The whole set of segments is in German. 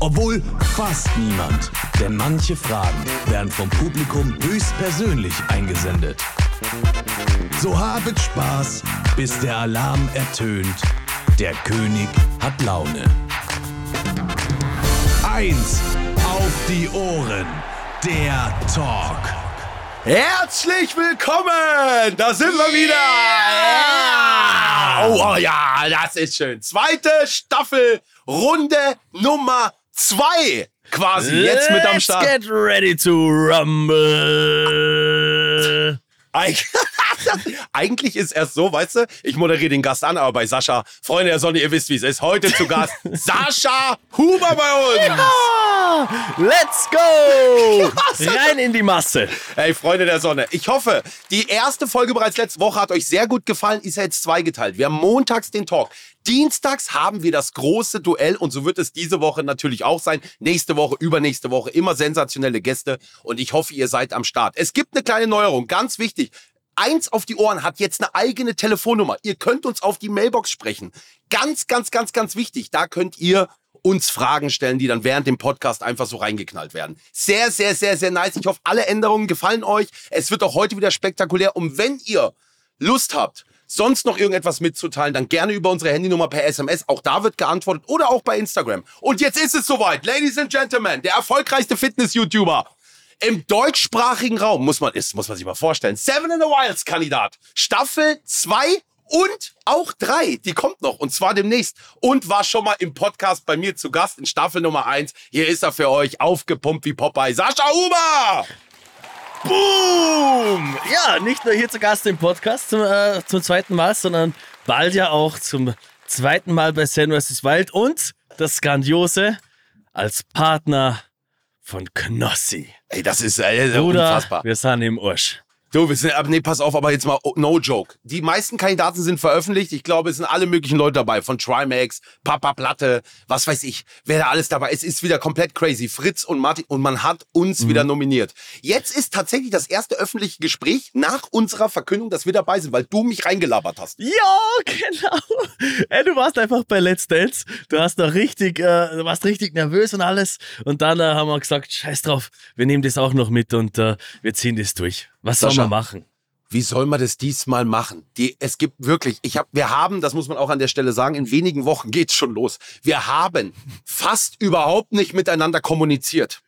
Obwohl fast niemand, denn manche Fragen werden vom Publikum höchstpersönlich eingesendet. So habet Spaß, bis der Alarm ertönt. Der König hat Laune. Eins auf die Ohren. Der Talk. Herzlich willkommen! Da sind wir wieder! Ja! Oh, oh ja, das ist schön. Zweite Staffel, Runde Nummer zwei. Quasi jetzt mit am Start. Let's get ready to rumble. Eig Eigentlich ist erst so, weißt du, ich moderiere den Gast an, aber bei Sascha, Freunde der Sonne, ihr wisst, wie es ist. Heute zu Gast Sascha Huber bei uns. Ah, let's go! Rein in die Masse. Hey, Freunde der Sonne, ich hoffe, die erste Folge bereits letzte Woche hat euch sehr gut gefallen, ist ja jetzt zweigeteilt. Wir haben montags den Talk. Dienstags haben wir das große Duell und so wird es diese Woche natürlich auch sein. Nächste Woche, übernächste Woche immer sensationelle Gäste und ich hoffe, ihr seid am Start. Es gibt eine kleine Neuerung, ganz wichtig. Eins auf die Ohren hat jetzt eine eigene Telefonnummer. Ihr könnt uns auf die Mailbox sprechen. Ganz, ganz, ganz, ganz wichtig. Da könnt ihr uns Fragen stellen, die dann während dem Podcast einfach so reingeknallt werden. Sehr, sehr, sehr, sehr nice. Ich hoffe, alle Änderungen gefallen euch. Es wird auch heute wieder spektakulär. Und wenn ihr Lust habt, sonst noch irgendetwas mitzuteilen, dann gerne über unsere Handynummer per SMS. Auch da wird geantwortet oder auch bei Instagram. Und jetzt ist es soweit. Ladies and Gentlemen, der erfolgreichste Fitness-YouTuber im deutschsprachigen Raum, muss man, ist, muss man sich mal vorstellen. Seven in the Wilds Kandidat. Staffel 2 und auch 3, die kommt noch und zwar demnächst. Und war schon mal im Podcast bei mir zu Gast in Staffel Nummer 1. Hier ist er für euch, aufgepumpt wie Popeye. Sascha Huber! Boom! Ja, nicht nur hier zu Gast im Podcast zum, äh, zum zweiten Mal, sondern bald ja auch zum zweiten Mal bei Sen vs. Wild und das Grandiose als Partner von Knossi. Ey, das ist äh, Bruder, unfassbar. wir sind im Arsch. Du, wir sind, aber nee, pass auf, aber jetzt mal, oh, no joke. Die meisten Kandidaten sind veröffentlicht. Ich glaube, es sind alle möglichen Leute dabei. Von Trimax, Papa Platte, was weiß ich, wer da alles dabei ist. Es ist wieder komplett crazy. Fritz und Martin. Und man hat uns Mhm. wieder nominiert. Jetzt ist tatsächlich das erste öffentliche Gespräch nach unserer Verkündung, dass wir dabei sind, weil du mich reingelabert hast. Ja, genau. Ey, du warst einfach bei Let's Dance. Du hast noch richtig, äh, du warst richtig nervös und alles. Und dann äh, haben wir gesagt, scheiß drauf, wir nehmen das auch noch mit und äh, wir ziehen das durch. Was soll Sascha. man machen? Wie soll man das diesmal machen? Die, es gibt wirklich, ich hab, wir haben, das muss man auch an der Stelle sagen, in wenigen Wochen geht's schon los. Wir haben fast überhaupt nicht miteinander kommuniziert.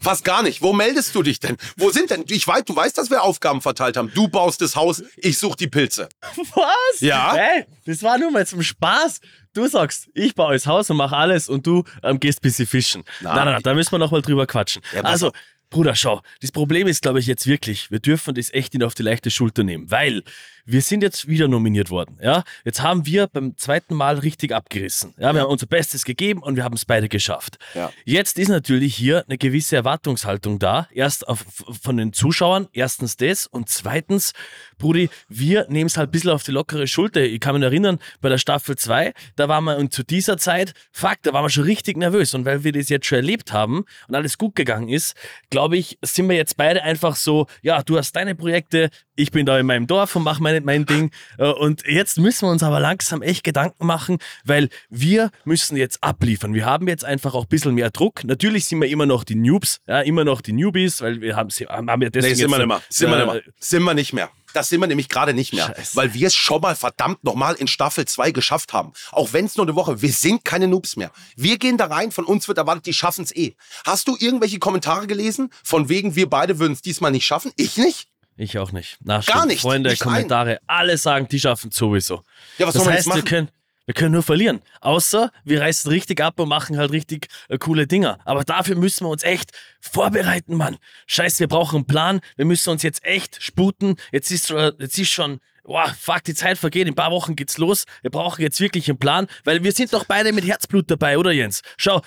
Fast gar nicht. Wo meldest du dich denn? Wo sind denn? Ich weiß, du weißt, dass wir Aufgaben verteilt haben. Du baust das Haus, ich suche die Pilze. Was? Ja? Hey, das war nur mal zum Spaß. Du sagst, ich baue das Haus und mache alles und du ähm, gehst ein bisschen fischen. Nein. Nein, nein, nein, da müssen wir noch mal drüber quatschen. Ja, also, Bruder, schau, das Problem ist, glaube ich, jetzt wirklich, wir dürfen das echt nicht auf die leichte Schulter nehmen, weil wir sind jetzt wieder nominiert worden. Ja? Jetzt haben wir beim zweiten Mal richtig abgerissen. Ja, wir haben unser Bestes gegeben und wir haben es beide geschafft. Ja. Jetzt ist natürlich hier eine gewisse Erwartungshaltung da. Erst auf, von den Zuschauern, erstens das und zweitens, Brudi, wir nehmen es halt ein bisschen auf die lockere Schulter. Ich kann mich erinnern, bei der Staffel 2, da waren wir und zu dieser Zeit, fuck, da waren wir schon richtig nervös. Und weil wir das jetzt schon erlebt haben und alles gut gegangen ist, glaube ich, sind wir jetzt beide einfach so, ja, du hast deine Projekte, ich bin da in meinem Dorf und mache mein, mein Ding. Äh, Und jetzt müssen wir uns aber langsam echt Gedanken machen, weil wir müssen jetzt abliefern. Wir haben jetzt einfach auch ein bisschen mehr Druck. Natürlich sind wir immer noch die Noobs, ja, immer noch die Newbies, weil wir haben, haben ja deswegen Nee, sind wir jetzt, nicht mehr. Sind wir äh, nicht mehr. Sind wir nicht mehr. Das sind wir nämlich gerade nicht mehr. Scheiße. Weil wir es schon mal verdammt nochmal in Staffel 2 geschafft haben. Auch wenn es nur eine Woche, wir sind keine Noobs mehr. Wir gehen da rein, von uns wird erwartet, die schaffen es eh. Hast du irgendwelche Kommentare gelesen? Von wegen, wir beide würden es diesmal nicht schaffen? Ich nicht? Ich auch nicht. Na, Gar nicht, Freunde, nicht Kommentare, alle sagen, die schaffen es sowieso. Ja, was das soll man heißt, jetzt wir machen? können, wir können nur verlieren. Außer wir reißen richtig ab und machen halt richtig äh, coole Dinger. Aber dafür müssen wir uns echt vorbereiten, Mann. Scheiße, wir brauchen einen Plan. Wir müssen uns jetzt echt sputen. Jetzt ist, schon- jetzt ist schon boah, fuck, die Zeit vergeht, in ein paar Wochen geht's los. Wir brauchen jetzt wirklich einen Plan, weil wir sind doch beide mit Herzblut dabei, oder Jens? Schau,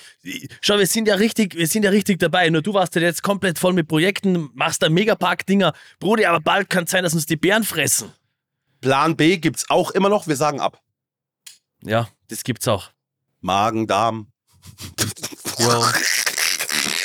schau, wir sind ja richtig, wir sind ja richtig dabei. Nur du warst ja jetzt komplett voll mit Projekten, machst da Megapark-Dinger. Brudi, aber bald kann es sein, dass uns die Bären fressen. Plan B gibt's auch immer noch, wir sagen ab. Ja, das gibt's auch. Magen, Darm. Ja.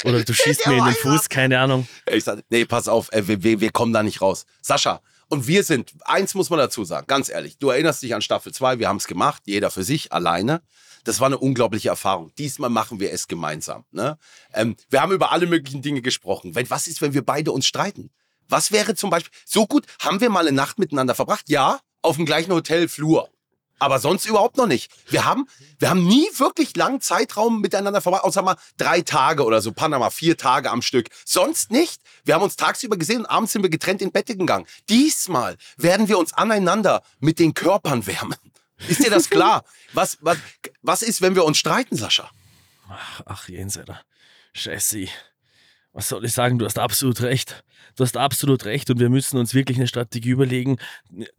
Oder du schießt mir in den Fuß, keine Ahnung. Ich sag, nee, pass auf, äh, wir, wir, wir kommen da nicht raus. Sascha, und wir sind, eins muss man dazu sagen, ganz ehrlich, du erinnerst dich an Staffel 2, wir haben es gemacht, jeder für sich, alleine. Das war eine unglaubliche Erfahrung. Diesmal machen wir es gemeinsam. Ne? Ähm, wir haben über alle möglichen Dinge gesprochen. Wenn, was ist, wenn wir beide uns streiten? Was wäre zum Beispiel, so gut, haben wir mal eine Nacht miteinander verbracht? Ja, auf dem gleichen Hotelflur. Aber sonst überhaupt noch nicht. Wir haben, wir haben nie wirklich langen Zeitraum miteinander verbracht, außer mal drei Tage oder so, Panama, vier Tage am Stück. Sonst nicht. Wir haben uns tagsüber gesehen und abends sind wir getrennt in Bette gegangen. Diesmal werden wir uns aneinander mit den Körpern wärmen. Ist dir das klar? Was, was, was ist, wenn wir uns streiten, Sascha? Ach, ach Jens, Alter. Was soll ich sagen? Du hast absolut recht. Du hast absolut recht und wir müssen uns wirklich eine Strategie überlegen,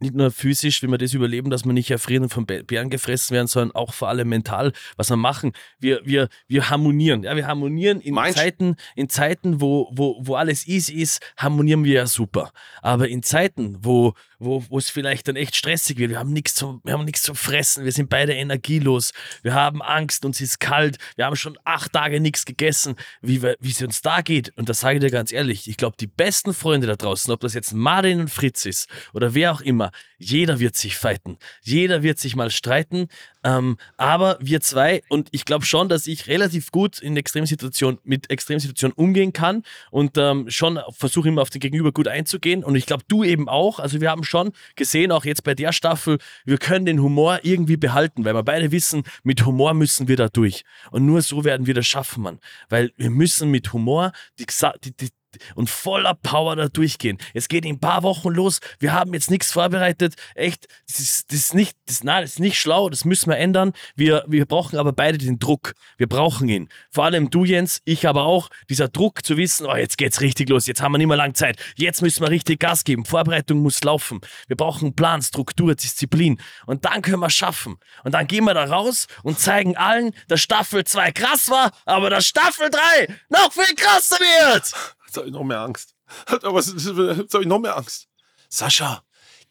nicht nur physisch, wie wir das überleben, dass wir nicht erfrieren und von Bären gefressen werden, sondern auch vor allem mental, was wir machen. Wir, wir, wir harmonieren. Ja, wir harmonieren in Meinst- Zeiten, in Zeiten, wo, wo, wo alles easy ist, harmonieren wir ja super. Aber in Zeiten, wo, wo, es vielleicht dann echt stressig wird, wir haben nichts zum, wir haben nichts zum Fressen, wir sind beide energielos, wir haben Angst, uns ist kalt, wir haben schon acht Tage nichts gegessen, wie, es uns da geht. Und das sage ich dir ganz ehrlich, ich glaube, die besten Freunde da draußen, ob das jetzt Martin und Fritz ist oder wer auch immer, jeder wird sich fighten. Jeder wird sich mal streiten. Ähm, aber wir zwei, und ich glaube schon, dass ich relativ gut in Extremsituationen mit Extremsituationen umgehen kann und ähm, schon versuche immer auf den Gegenüber gut einzugehen. Und ich glaube, du eben auch. Also wir haben schon gesehen, auch jetzt bei der Staffel, wir können den Humor irgendwie behalten, weil wir beide wissen, mit Humor müssen wir da durch. Und nur so werden wir das schaffen, Mann. Weil wir müssen mit Humor die, die, die und voller Power da durchgehen. Es geht in ein paar Wochen los. Wir haben jetzt nichts vorbereitet. Echt, das ist, das ist nicht, das, nein, das ist nicht schlau. Das müssen wir ändern. Wir, wir brauchen aber beide den Druck. Wir brauchen ihn. Vor allem du, Jens, ich aber auch. Dieser Druck zu wissen, oh, jetzt geht's richtig los. Jetzt haben wir nicht mehr lange Zeit. Jetzt müssen wir richtig Gas geben. Vorbereitung muss laufen. Wir brauchen Plan, Struktur, Disziplin. Und dann können wir schaffen. Und dann gehen wir da raus und zeigen allen, dass Staffel 2 krass war, aber dass Staffel 3 noch viel krasser wird. Jetzt habe ich noch mehr Angst. Aber jetzt habe ich noch mehr Angst. Sascha,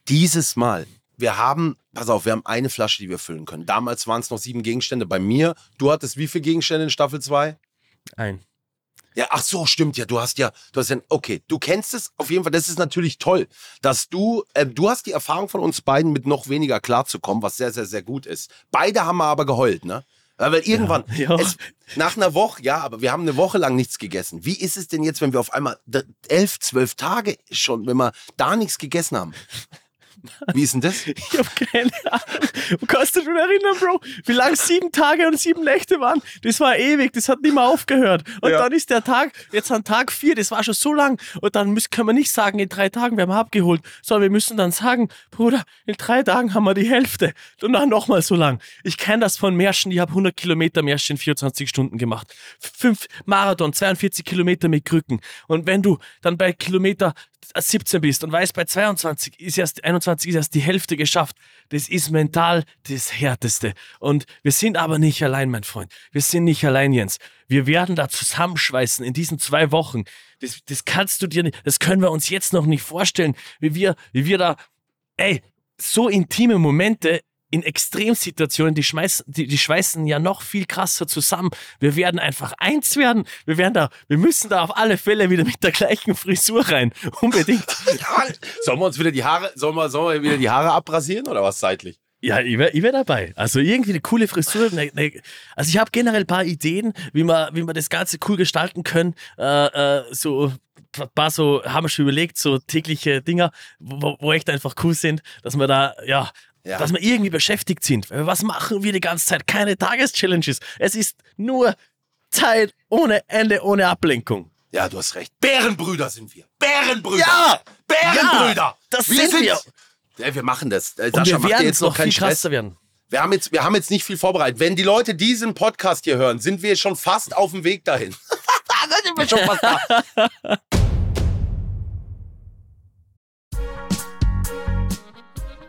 dieses Mal, wir haben, pass auf, wir haben eine Flasche, die wir füllen können. Damals waren es noch sieben Gegenstände bei mir. Du hattest wie viele Gegenstände in Staffel 2? Ein. Ja, ach so, stimmt ja. Du hast ja, du hast ja, okay, du kennst es auf jeden Fall. Das ist natürlich toll, dass du, äh, du hast die Erfahrung von uns beiden mit noch weniger klarzukommen, was sehr, sehr, sehr gut ist. Beide haben aber geheult, ne? Ja, Weil irgendwann, Ja. Es, nach einer Woche, ja, aber wir haben eine Woche lang nichts gegessen. Wie ist es denn jetzt, wenn wir auf einmal elf, zwölf Tage schon, wenn wir da nichts gegessen haben? Wie ist denn das? Ich hab keine Ahnung. Du kannst dich schon erinnern, Bro, wie lang sieben Tage und sieben Nächte waren. Das war ewig, das hat nicht mehr aufgehört. Und Ja. dann ist der Tag, jetzt an Tag vier, das war schon so lang. Und dann müssen, können wir nicht sagen, in drei Tagen, wir haben abgeholt, sondern wir müssen dann sagen, Bruder, in drei Tagen haben wir die Hälfte. Und dann nochmal so lang. Ich kenne das von Märschen, ich habe 100 Kilometer Märschen in 24 Stunden gemacht. Fünf Marathon, 42 Kilometer mit Krücken. Und wenn du dann bei Kilometer 17 bist und weißt, bei 22 ist erst 21 ist erst die Hälfte geschafft. Das ist mental das Härteste. Und wir sind aber nicht allein, mein Freund. Wir sind nicht allein, Jens. Wir werden da zusammenschweißen in diesen zwei Wochen. Das, das kannst du dir nicht, das können wir uns jetzt noch nicht vorstellen, wie wir, wie wir da, ey, so intime Momente in Extremsituationen, die, schmeißen, die, die schweißen ja noch viel krasser zusammen. Wir werden einfach eins werden. Wir werden da, wir müssen da auf alle Fälle wieder mit der gleichen Frisur rein. Unbedingt. Sollen wir uns wieder die Haare, sollen wir, sollen wir wieder die Haare abrasieren oder was zeitlich? Ja, ich wäre wär dabei. Also irgendwie eine coole Frisur. Ne, ne, also ich habe generell ein paar Ideen, wie wir, wie wir das Ganze cool gestalten können. Äh, äh, so ein paar so, haben wir schon überlegt, so tägliche Dinger, wo, wo echt einfach cool sind, dass wir da, ja, Ja. dass wir irgendwie beschäftigt sind. Was machen wir die ganze Zeit? Keine Tageschallenges. Es ist nur Zeit ohne Ende, ohne Ablenkung. Ja, du hast recht. Bärenbrüder sind wir. Bärenbrüder. Ja! Bärenbrüder. Ja, das sind wir. Ja, wir machen das. Äh, Und Sascha, wir mach dir werden jetzt noch noch keinen viel Stress. krasser werden. Wir haben, jetzt, wir haben jetzt nicht viel vorbereitet. Wenn die Leute diesen Podcast hier hören, sind wir schon fast auf dem Weg dahin. da sind wir schon fast da.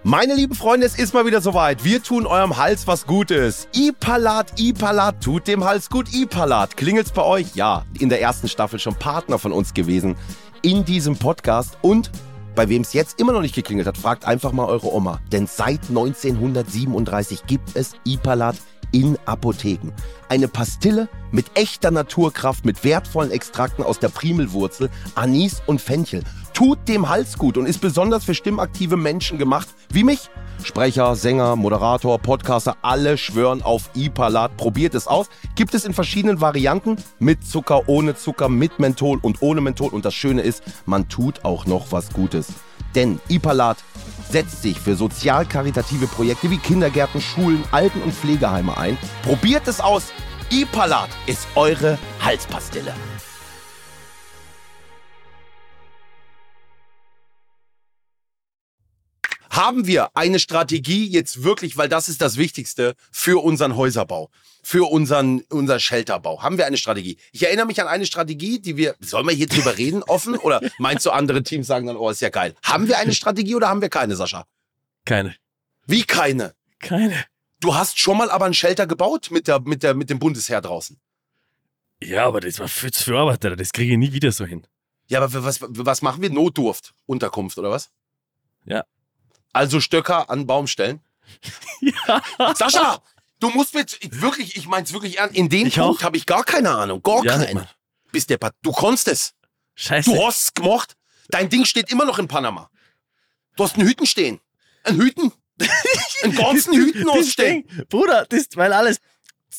Meine lieben Freunde, es ist mal wieder soweit. Wir tun eurem Hals was Gutes. Ipalat, Ipalat, tut dem Hals gut. Ipalat, klingelt's bei euch? Ja, in der ersten Staffel schon Partner von uns gewesen in diesem Podcast. Und bei wem es jetzt immer noch nicht geklingelt hat, fragt einfach mal eure Oma. Denn seit 1937 gibt es Ipalat in Apotheken. Eine Pastille mit echter Naturkraft, mit wertvollen Extrakten aus der Primelwurzel, Anis und Fenchel. Tut dem Hals gut und ist besonders für stimmaktive Menschen gemacht, wie mich. Sprecher, Sänger, Moderator, Podcaster, alle schwören auf Ipalat. Probiert es aus. Gibt es in verschiedenen Varianten. Mit Zucker, ohne Zucker, mit Menthol und ohne Menthol. Und das Schöne ist, man tut auch noch was Gutes. Denn Ipalat setzt sich für sozial-karitative Projekte wie Kindergärten, Schulen, Alten- und Pflegeheime ein. Probiert es aus. Ipalat ist eure Halspastille. Haben wir eine Strategie jetzt wirklich, weil das ist das Wichtigste für unseren Häuserbau, für unseren, unser Shelterbau? Haben wir eine Strategie? Ich erinnere mich an eine Strategie, die wir, sollen wir hier drüber reden, offen? Oder meinst du, andere Teams sagen dann, oh, ist ja geil. Haben wir eine Strategie oder haben wir keine, Sascha? Keine. Wie keine? Keine. Du hast schon mal aber ein Shelter gebaut mit, der, mit, der, mit dem Bundesheer draußen. Ja, aber das war für, für Arbeiter, das kriege ich nie wieder so hin. Ja, aber was, was machen wir? Notdurft, Unterkunft oder was? Ja. Also Stöcker an Baum stellen? Ja. Sascha, du musst mit, wirklich, ich mein's wirklich ernst, in dem Ich Punkt habe ich gar keine Ahnung, gar Ja, keine. Bist der Du konntest es. Scheiße. Du hast es gemacht. Dein Ding steht immer noch in Panama. Du hast einen Hüten stehen. Einen Hüten. einen ganzen Hüten ausstehen. Bruder, das, weil alles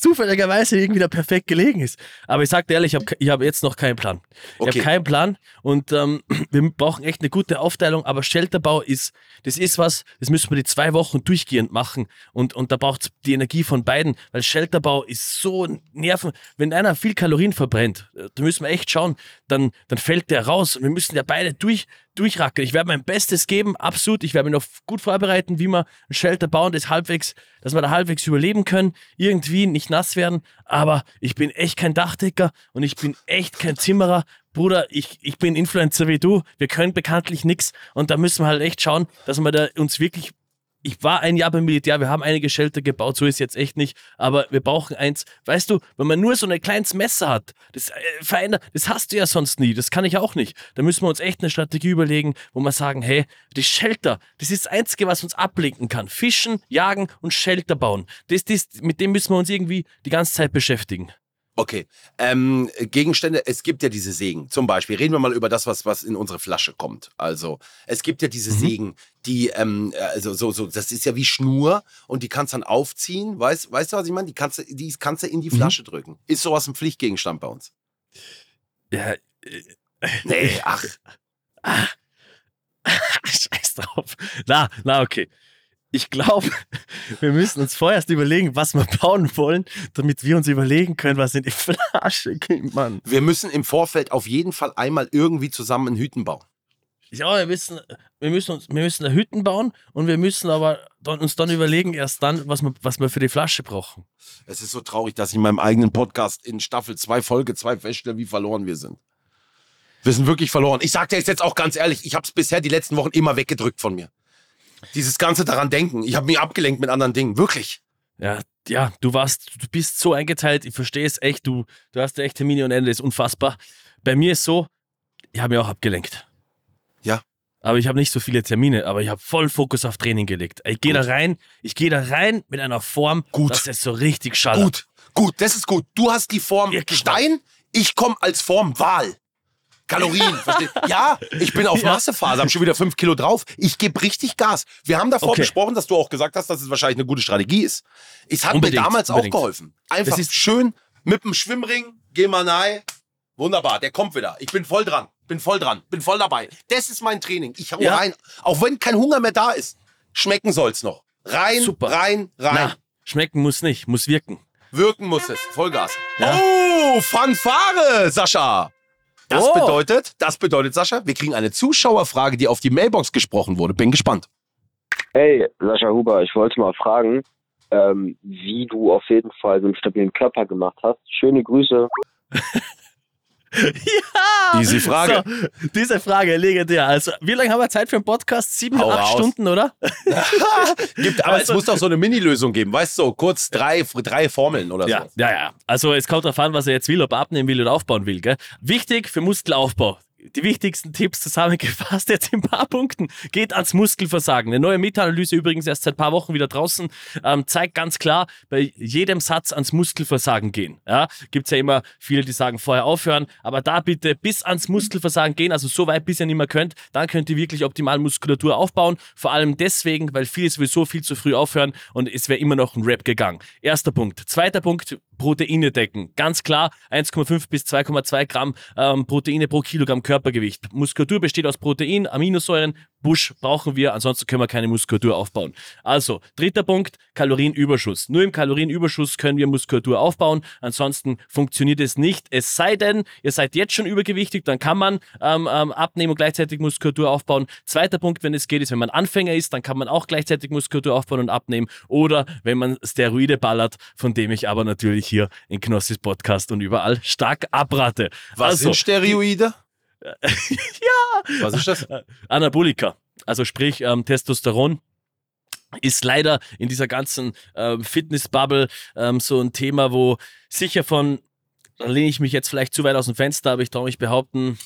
zufälligerweise irgendwie da perfekt gelegen ist. Aber ich sag dir ehrlich, ich habe ich hab jetzt noch keinen Plan. Ich Okay. habe keinen Plan und ähm, wir brauchen echt eine gute Aufteilung, aber Shelterbau ist, das ist was, das müssen wir die zwei Wochen durchgehend machen und, und da braucht es die Energie von beiden, weil Shelterbau ist so nerven. Wenn einer viel Kalorien verbrennt, äh, da müssen wir echt schauen, dann, dann fällt der raus und wir müssen ja beide durch, durchracken. Ich werde mein Bestes geben, absolut. Ich werde mich noch gut vorbereiten, wie wir ein Shelter bauen, das halbwegs, dass wir da halbwegs überleben können, irgendwie nicht nass werden. Aber ich bin echt kein Dachdecker und ich bin echt kein Zimmerer. Bruder, ich, ich bin Influencer wie du. Wir können bekanntlich nichts und da müssen wir halt echt schauen, dass wir da uns wirklich ich war ein Jahr beim Militär, wir haben einige Shelter gebaut, so ist jetzt echt nicht, aber wir brauchen eins. Weißt du, wenn man nur so ein kleines Messer hat, das äh, verändert, das hast du ja sonst nie, das kann ich auch nicht. Da müssen wir uns echt eine Strategie überlegen, wo wir sagen, hey, die Shelter, das ist das Einzige, was uns ablenken kann. Fischen, jagen und Shelter bauen. Das, das, mit dem müssen wir uns irgendwie die ganze Zeit beschäftigen. Okay. Ähm, Gegenstände, es gibt ja diese Sägen. Zum Beispiel, reden wir mal über das, was, was in unsere Flasche kommt. Also, es gibt ja diese Mhm. Sägen, die, ähm, also so, so, das ist ja wie Schnur und die kannst dann aufziehen. Weißt, weißt du, was ich meine? Die kannst, du- die kannst du in die Mhm. Flasche drücken. Ist sowas ein Pflichtgegenstand bei uns? Ja, Nee, ach. Scheiß drauf. Na, na, okay. Ich glaube, wir müssen uns vorerst überlegen, was wir bauen wollen, damit wir uns überlegen können, was in die Flasche geht, Mann. Wir müssen im Vorfeld auf jeden Fall einmal irgendwie zusammen einen Hüten bauen. Ja, wir müssen, wir müssen, uns, wir müssen eine Hütten bauen und wir müssen aber dann, uns dann überlegen, erst dann, was wir, was wir für die Flasche brauchen. Es ist so traurig, dass ich in meinem eigenen Podcast in Staffel 2, Folge 2 feststelle, wie verloren wir sind. Wir sind wirklich verloren. Ich sag dir jetzt auch ganz ehrlich, ich habe es bisher die letzten Wochen immer weggedrückt von mir. Dieses ganze daran denken. Ich habe mich abgelenkt mit anderen Dingen. Wirklich. Ja, ja, du warst, du bist so eingeteilt, ich verstehe es echt, du, du hast ja echt Termine und Ende, ist unfassbar. Bei mir ist so, ich habe mich auch abgelenkt. Ja. Aber ich habe nicht so viele Termine, aber ich habe voll Fokus auf Training gelegt. Ich gehe da rein, ich gehe da rein mit einer Form, Gut. dass es so richtig schallert. Gut, gut, das ist gut. Du hast die Form Wirklich Stein, ich komme als Form Wal. Kalorien? Ja, ich bin auf Ja. Massephase, habe schon wieder fünf Kilo drauf. Ich gebe richtig Gas. Wir haben davor Okay. besprochen, dass du auch gesagt hast, dass es wahrscheinlich eine gute Strategie ist. Es hat Unbedingt, mir damals unbedingt. auch geholfen. Einfach Das ist- schön mit dem Schwimmring, geh mal rein. Wunderbar, der kommt wieder. Ich bin voll dran, bin voll dran, bin voll dabei. Das ist mein Training. Ich hau Ja. rein. Auch wenn kein Hunger mehr da ist, schmecken soll's noch. Rein, Super. rein, rein. Na, schmecken muss nicht, muss wirken. Wirken muss es. Vollgas. Ja. Oh, Fanfare, Sascha. Das Oh. bedeutet, das bedeutet, Sascha, wir kriegen eine Zuschauerfrage, die auf die Mailbox gesprochen wurde. Bin gespannt. Hey, Sascha Huber, ich wollte mal fragen, ähm, wie du auf jeden Fall so einen stabilen Körper gemacht hast. Schöne Grüße. Ja! Easy Frage. So, diese Frage, legendär. Also, wie lange haben wir Zeit für einen Podcast? Sieben, Hau acht raus. Stunden, oder? Gibt, aber Also- es muss doch so eine Mini-Lösung geben, weißt du, so kurz drei, drei Formeln oder Ja, so. ja, ja. Also es kommt darauf an, was er jetzt will, ob er abnehmen will oder aufbauen will. Gell? Wichtig für Muskelaufbau. Die wichtigsten Tipps zusammengefasst jetzt in ein paar Punkten. Geht ans Muskelversagen. Eine neue Meta-Analyse übrigens erst seit ein paar Wochen wieder draußen, ähm, zeigt ganz klar, bei jedem Satz ans Muskelversagen gehen. Ja? Gibt es ja immer viele, die sagen, vorher aufhören, aber da bitte bis ans Muskelversagen gehen, also so weit, bis ihr nicht mehr könnt, dann könnt ihr wirklich optimal Muskulatur aufbauen. Vor allem deswegen, weil viele sowieso viel zu früh aufhören und es wäre immer noch ein Rap gegangen. Erster Punkt. Zweiter Punkt, Proteine decken. Ganz klar, 1,5 bis 2,2 Gramm ähm, Proteine pro Kilogramm Körpergewicht. Muskulatur besteht aus Protein, Aminosäuren, Busch brauchen wir, ansonsten können wir keine Muskulatur aufbauen. Also, dritter Punkt, Kalorienüberschuss. Nur im Kalorienüberschuss können wir Muskulatur aufbauen, ansonsten funktioniert es nicht. Es sei denn, ihr seid jetzt schon übergewichtig, dann kann man ähm, ähm, abnehmen und gleichzeitig Muskulatur aufbauen. Zweiter Punkt, wenn es geht, ist, wenn man Anfänger ist, dann kann man auch gleichzeitig Muskulatur aufbauen und abnehmen. Oder wenn man Steroide ballert, von dem ich aber natürlich hier in Knossis Podcast und überall stark abrate. Was also, sind Steroide? ja. Was ist das? Anabolika, also sprich ähm, Testosteron, ist leider in dieser ganzen ähm, Fitness-Bubble ähm, so ein Thema, wo sicher von, da lehne ich mich jetzt vielleicht zu weit aus dem Fenster, aber ich traue mich behaupten,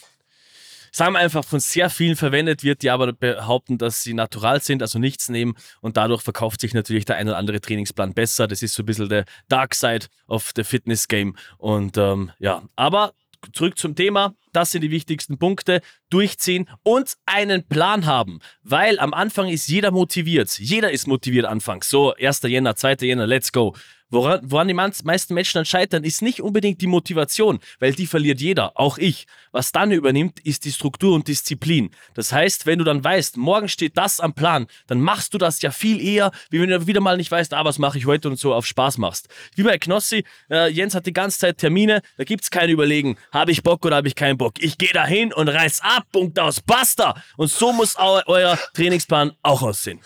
sagen wir einfach, von sehr vielen verwendet wird, die aber behaupten, dass sie natural sind, also nichts nehmen und dadurch verkauft sich natürlich der ein oder andere Trainingsplan besser. Das ist so ein bisschen der Dark Side of the Fitness Game und ähm, ja, aber zurück zum Thema. Das sind die wichtigsten Punkte. Durchziehen und einen Plan haben. Weil am Anfang ist jeder motiviert. Jeder ist motiviert anfangs. So, 1. Jänner, 2. Jänner, let's go. Woran, woran die meisten Menschen dann scheitern, ist nicht unbedingt die Motivation, weil die verliert jeder, auch ich. Was dann übernimmt, ist die Struktur und Disziplin. Das heißt, wenn du dann weißt, morgen steht das am Plan, dann machst du das ja viel eher, wie wenn du wieder mal nicht weißt, ah, was mache ich heute und so auf Spaß machst. Wie bei Knossi, äh, Jens hat die ganze Zeit Termine, da gibt's kein Überlegen, habe ich Bock oder habe ich keinen Bock. Ich gehe dahin und reiß ab, Punkt aus, basta. Und so muss eu euer Trainingsplan auch aussehen.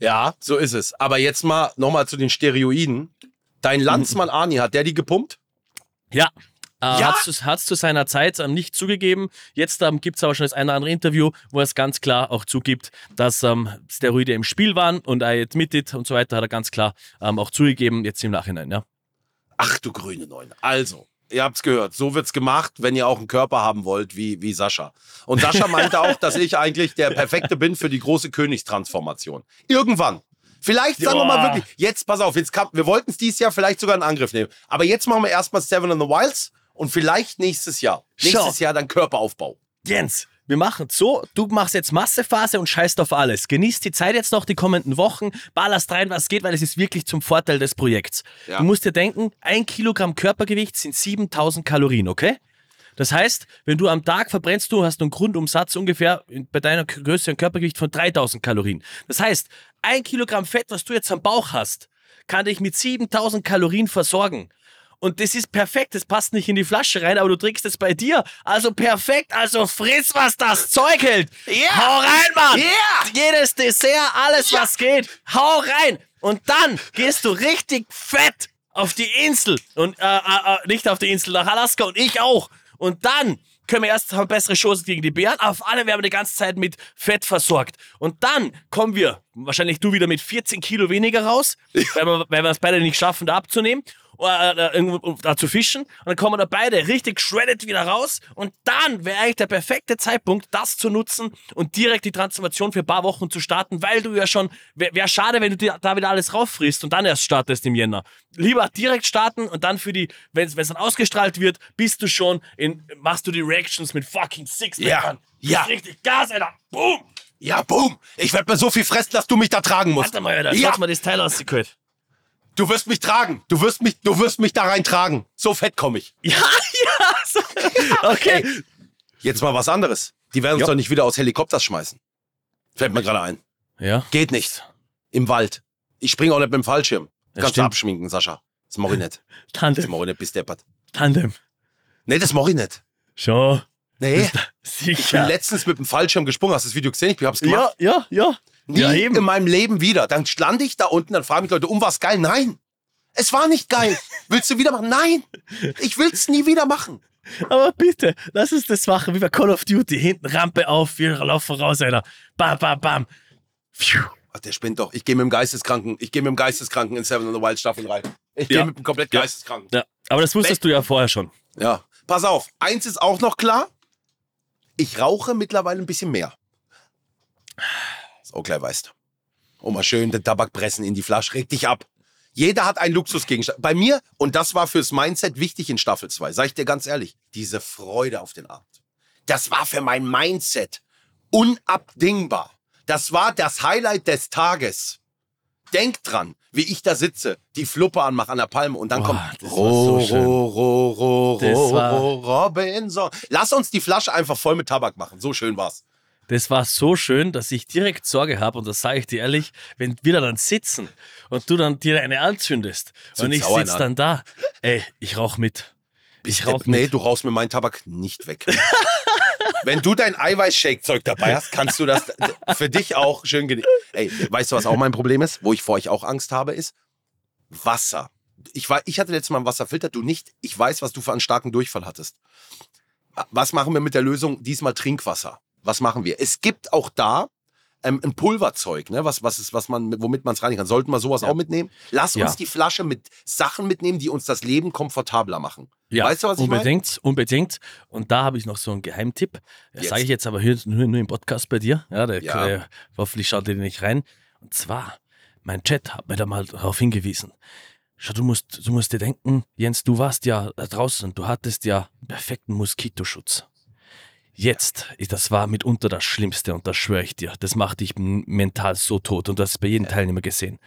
Ja, so ist es. Aber jetzt mal nochmal zu den Steroiden. Dein Landsmann Arni, hat der die gepumpt? Ja. Äh, Ja? Hat es zu seiner Zeit ähm, nicht zugegeben. Jetzt ähm, gibt es aber schon das eine oder andere Interview, wo er es ganz klar auch zugibt, dass ähm, Steroide im Spiel waren und er jetzt mittet und so weiter, hat er ganz klar ähm, auch zugegeben, jetzt im Nachhinein. Ja. Ach du grüne Neune. Also, ihr habt's gehört. So wird's gemacht, wenn ihr auch einen Körper haben wollt wie, wie Sascha. Und Sascha meinte auch, dass ich eigentlich der Perfekte bin für die große Königstransformation. Irgendwann. Vielleicht sagen wir mal Joa. wirklich, jetzt pass auf, jetzt kam, wir wollten es dieses Jahr vielleicht sogar in Angriff nehmen. Aber jetzt machen wir erstmal Seven in the Wilds und vielleicht nächstes Jahr. Nächstes Schau. Jahr dann Körperaufbau. Jens, wir machen so, du machst jetzt Massephase und scheißt auf alles. Genießt die Zeit jetzt noch, die kommenden Wochen, ballerst rein, was geht, weil es ist wirklich zum Vorteil des Projekts. Ja. Du musst dir denken, ein Kilogramm Körpergewicht sind 7000 Kalorien, okay? Das heißt, wenn du am Tag verbrennst, du hast einen Grundumsatz ungefähr bei deiner Größe ein Körpergewicht von 3000 Kalorien. Das heißt, ein Kilogramm Fett, was du jetzt am Bauch hast, kann dich mit 7000 Kalorien versorgen. Und das ist perfekt, das passt nicht in die Flasche rein, aber du trinkst es bei dir. Also perfekt, also friss, was das Zeug hält. Ja. Hau rein, Mann! Ja. Jedes Dessert, alles, was geht, hau rein! Und dann gehst du richtig fett auf die Insel. Und äh, äh, äh, nicht auf die Insel, nach Alaska und ich auch. Und dann können wir erst haben bessere Chancen gegen die Bären. Auf alle werden wir die ganze Zeit mit Fett versorgt. Und dann kommen wir, wahrscheinlich du wieder mit 14 Kilo weniger raus, weil wir, weil wir es beide nicht schaffen, da abzunehmen. Äh, irgendwo um da zu fischen. Und dann kommen da beide richtig shredded wieder raus. Und dann wäre eigentlich der perfekte Zeitpunkt, das zu nutzen und direkt die Transformation für ein paar Wochen zu starten, weil du ja schon, wäre wär schade, wenn du da wieder alles rauffrisst und dann erst startest im Jänner. Lieber direkt starten und dann für die, wenn es dann ausgestrahlt wird, bist du schon in, machst du die Reactions mit fucking Six Ja, ja. Richtig Gas, Alter. Boom. Ja, boom. Ich werde mir so viel fressen, dass du mich da tragen musst. Warte mal, Alter. Ja. Schaut mal das Teil ausgekühlt. Du wirst mich tragen. Du wirst mich, du wirst mich da rein tragen. So fett komme ich. Ja, ja. So. Okay. Jetzt mal was anderes. Die werden uns Ja. doch nicht wieder aus Helikopters schmeißen. Fällt mir gerade ein. Ja. Geht nicht. Im Wald. Ich springe auch nicht mit dem Fallschirm. Ja, Kannst du stimmt. abschminken, Sascha. Das mach ich nicht. Das Tandem. mach ich nicht, bis deppert. Tandem. Nee, das mach ich nicht. Schon. Nee. Ich bin Sicher. letztens mit dem Fallschirm gesprungen. Hast du das Video gesehen? Ich hab's gemacht. Ja, ja, ja. Nie ja, in meinem Leben wieder. Dann lande ich da unten, dann fragen mich Leute, um was geil? Nein. Es war nicht geil. Willst du wieder machen? Nein. Ich will's nie wieder machen. Aber bitte, lass uns das machen wie bei Call of Duty. Hinten Rampe auf, wir laufen raus, einer. Bam, bam, bam. Pfiuh. Ach, der spinnt doch. Ich gehe mit dem Geisteskranken. Ich gehe mit dem Geisteskranken in Seven in the Wild Staffel rein. Ich gehe Ja. mit dem komplett Ja. Geisteskranken. Ja, aber das wusstest du ja vorher schon. Ja. Pass auf. Eins ist auch noch klar. Ich rauche mittlerweile ein bisschen mehr. Das auch gleich weißt. Oh, mal schön den Tabak pressen in die Flasche. Reg dich ab. Jeder hat einen Luxusgegenstand. Bei mir, und das war fürs Mindset wichtig in Staffel 2, sag ich dir ganz ehrlich, diese Freude auf den Abend. Das war für mein Mindset unabdingbar. Das war das Highlight des Tages. Denk dran, wie ich da sitze, die Fluppe anmache an der Palme und dann Boah, kommt das war so. Ro, ro, ro, ro, ro, Robinson. Lass uns die Flasche einfach voll mit Tabak machen. So schön war's. Das war so schön, dass ich direkt Sorge habe, und das sage ich dir ehrlich, wenn wir da dann sitzen und du dann dir eine anzündest und Zünd's ich sitze dann da, ey, ich rauch mit. Ich Der- rauch nee, mit. du rauchst mir meinen Tabak nicht weg. Wenn du dein Eiweißshake-Zeug dabei hast, kannst du das für dich auch schön genießen. Ey, weißt du, was auch mein Problem ist? Wo ich vor euch auch Angst habe, ist Wasser. Ich, war, ich hatte letztes Mal einen Wasserfilter, du nicht. Ich weiß, was du für einen starken Durchfall hattest. Was machen wir mit der Lösung? Diesmal Trinkwasser. Was machen wir? Es gibt auch da ähm, ein Pulverzeug, ne? was, was ist, was man, womit man es reinigen kann. Sollten wir sowas auch mitnehmen? Lass Ja. uns die Flasche mit Sachen mitnehmen, die uns das Leben komfortabler machen. Ja, weißt du, was ich meine? unbedingt, unbedingt. Und da habe ich noch so einen Geheimtipp. Das sage ich jetzt aber hier, nur, nur im Podcast bei dir. Ja, der, Ja. äh, hoffentlich schaut ihr nicht rein. Und zwar, mein Chat hat mir da mal darauf hingewiesen. Schau, du musst, du musst dir denken, Jens, du warst ja da draußen, du hattest ja perfekten Moskitoschutz. Jetzt, das war mitunter das Schlimmste und das schwöre ich dir. Das macht dich mental so tot und du hast es bei jedem Teilnehmer gesehen.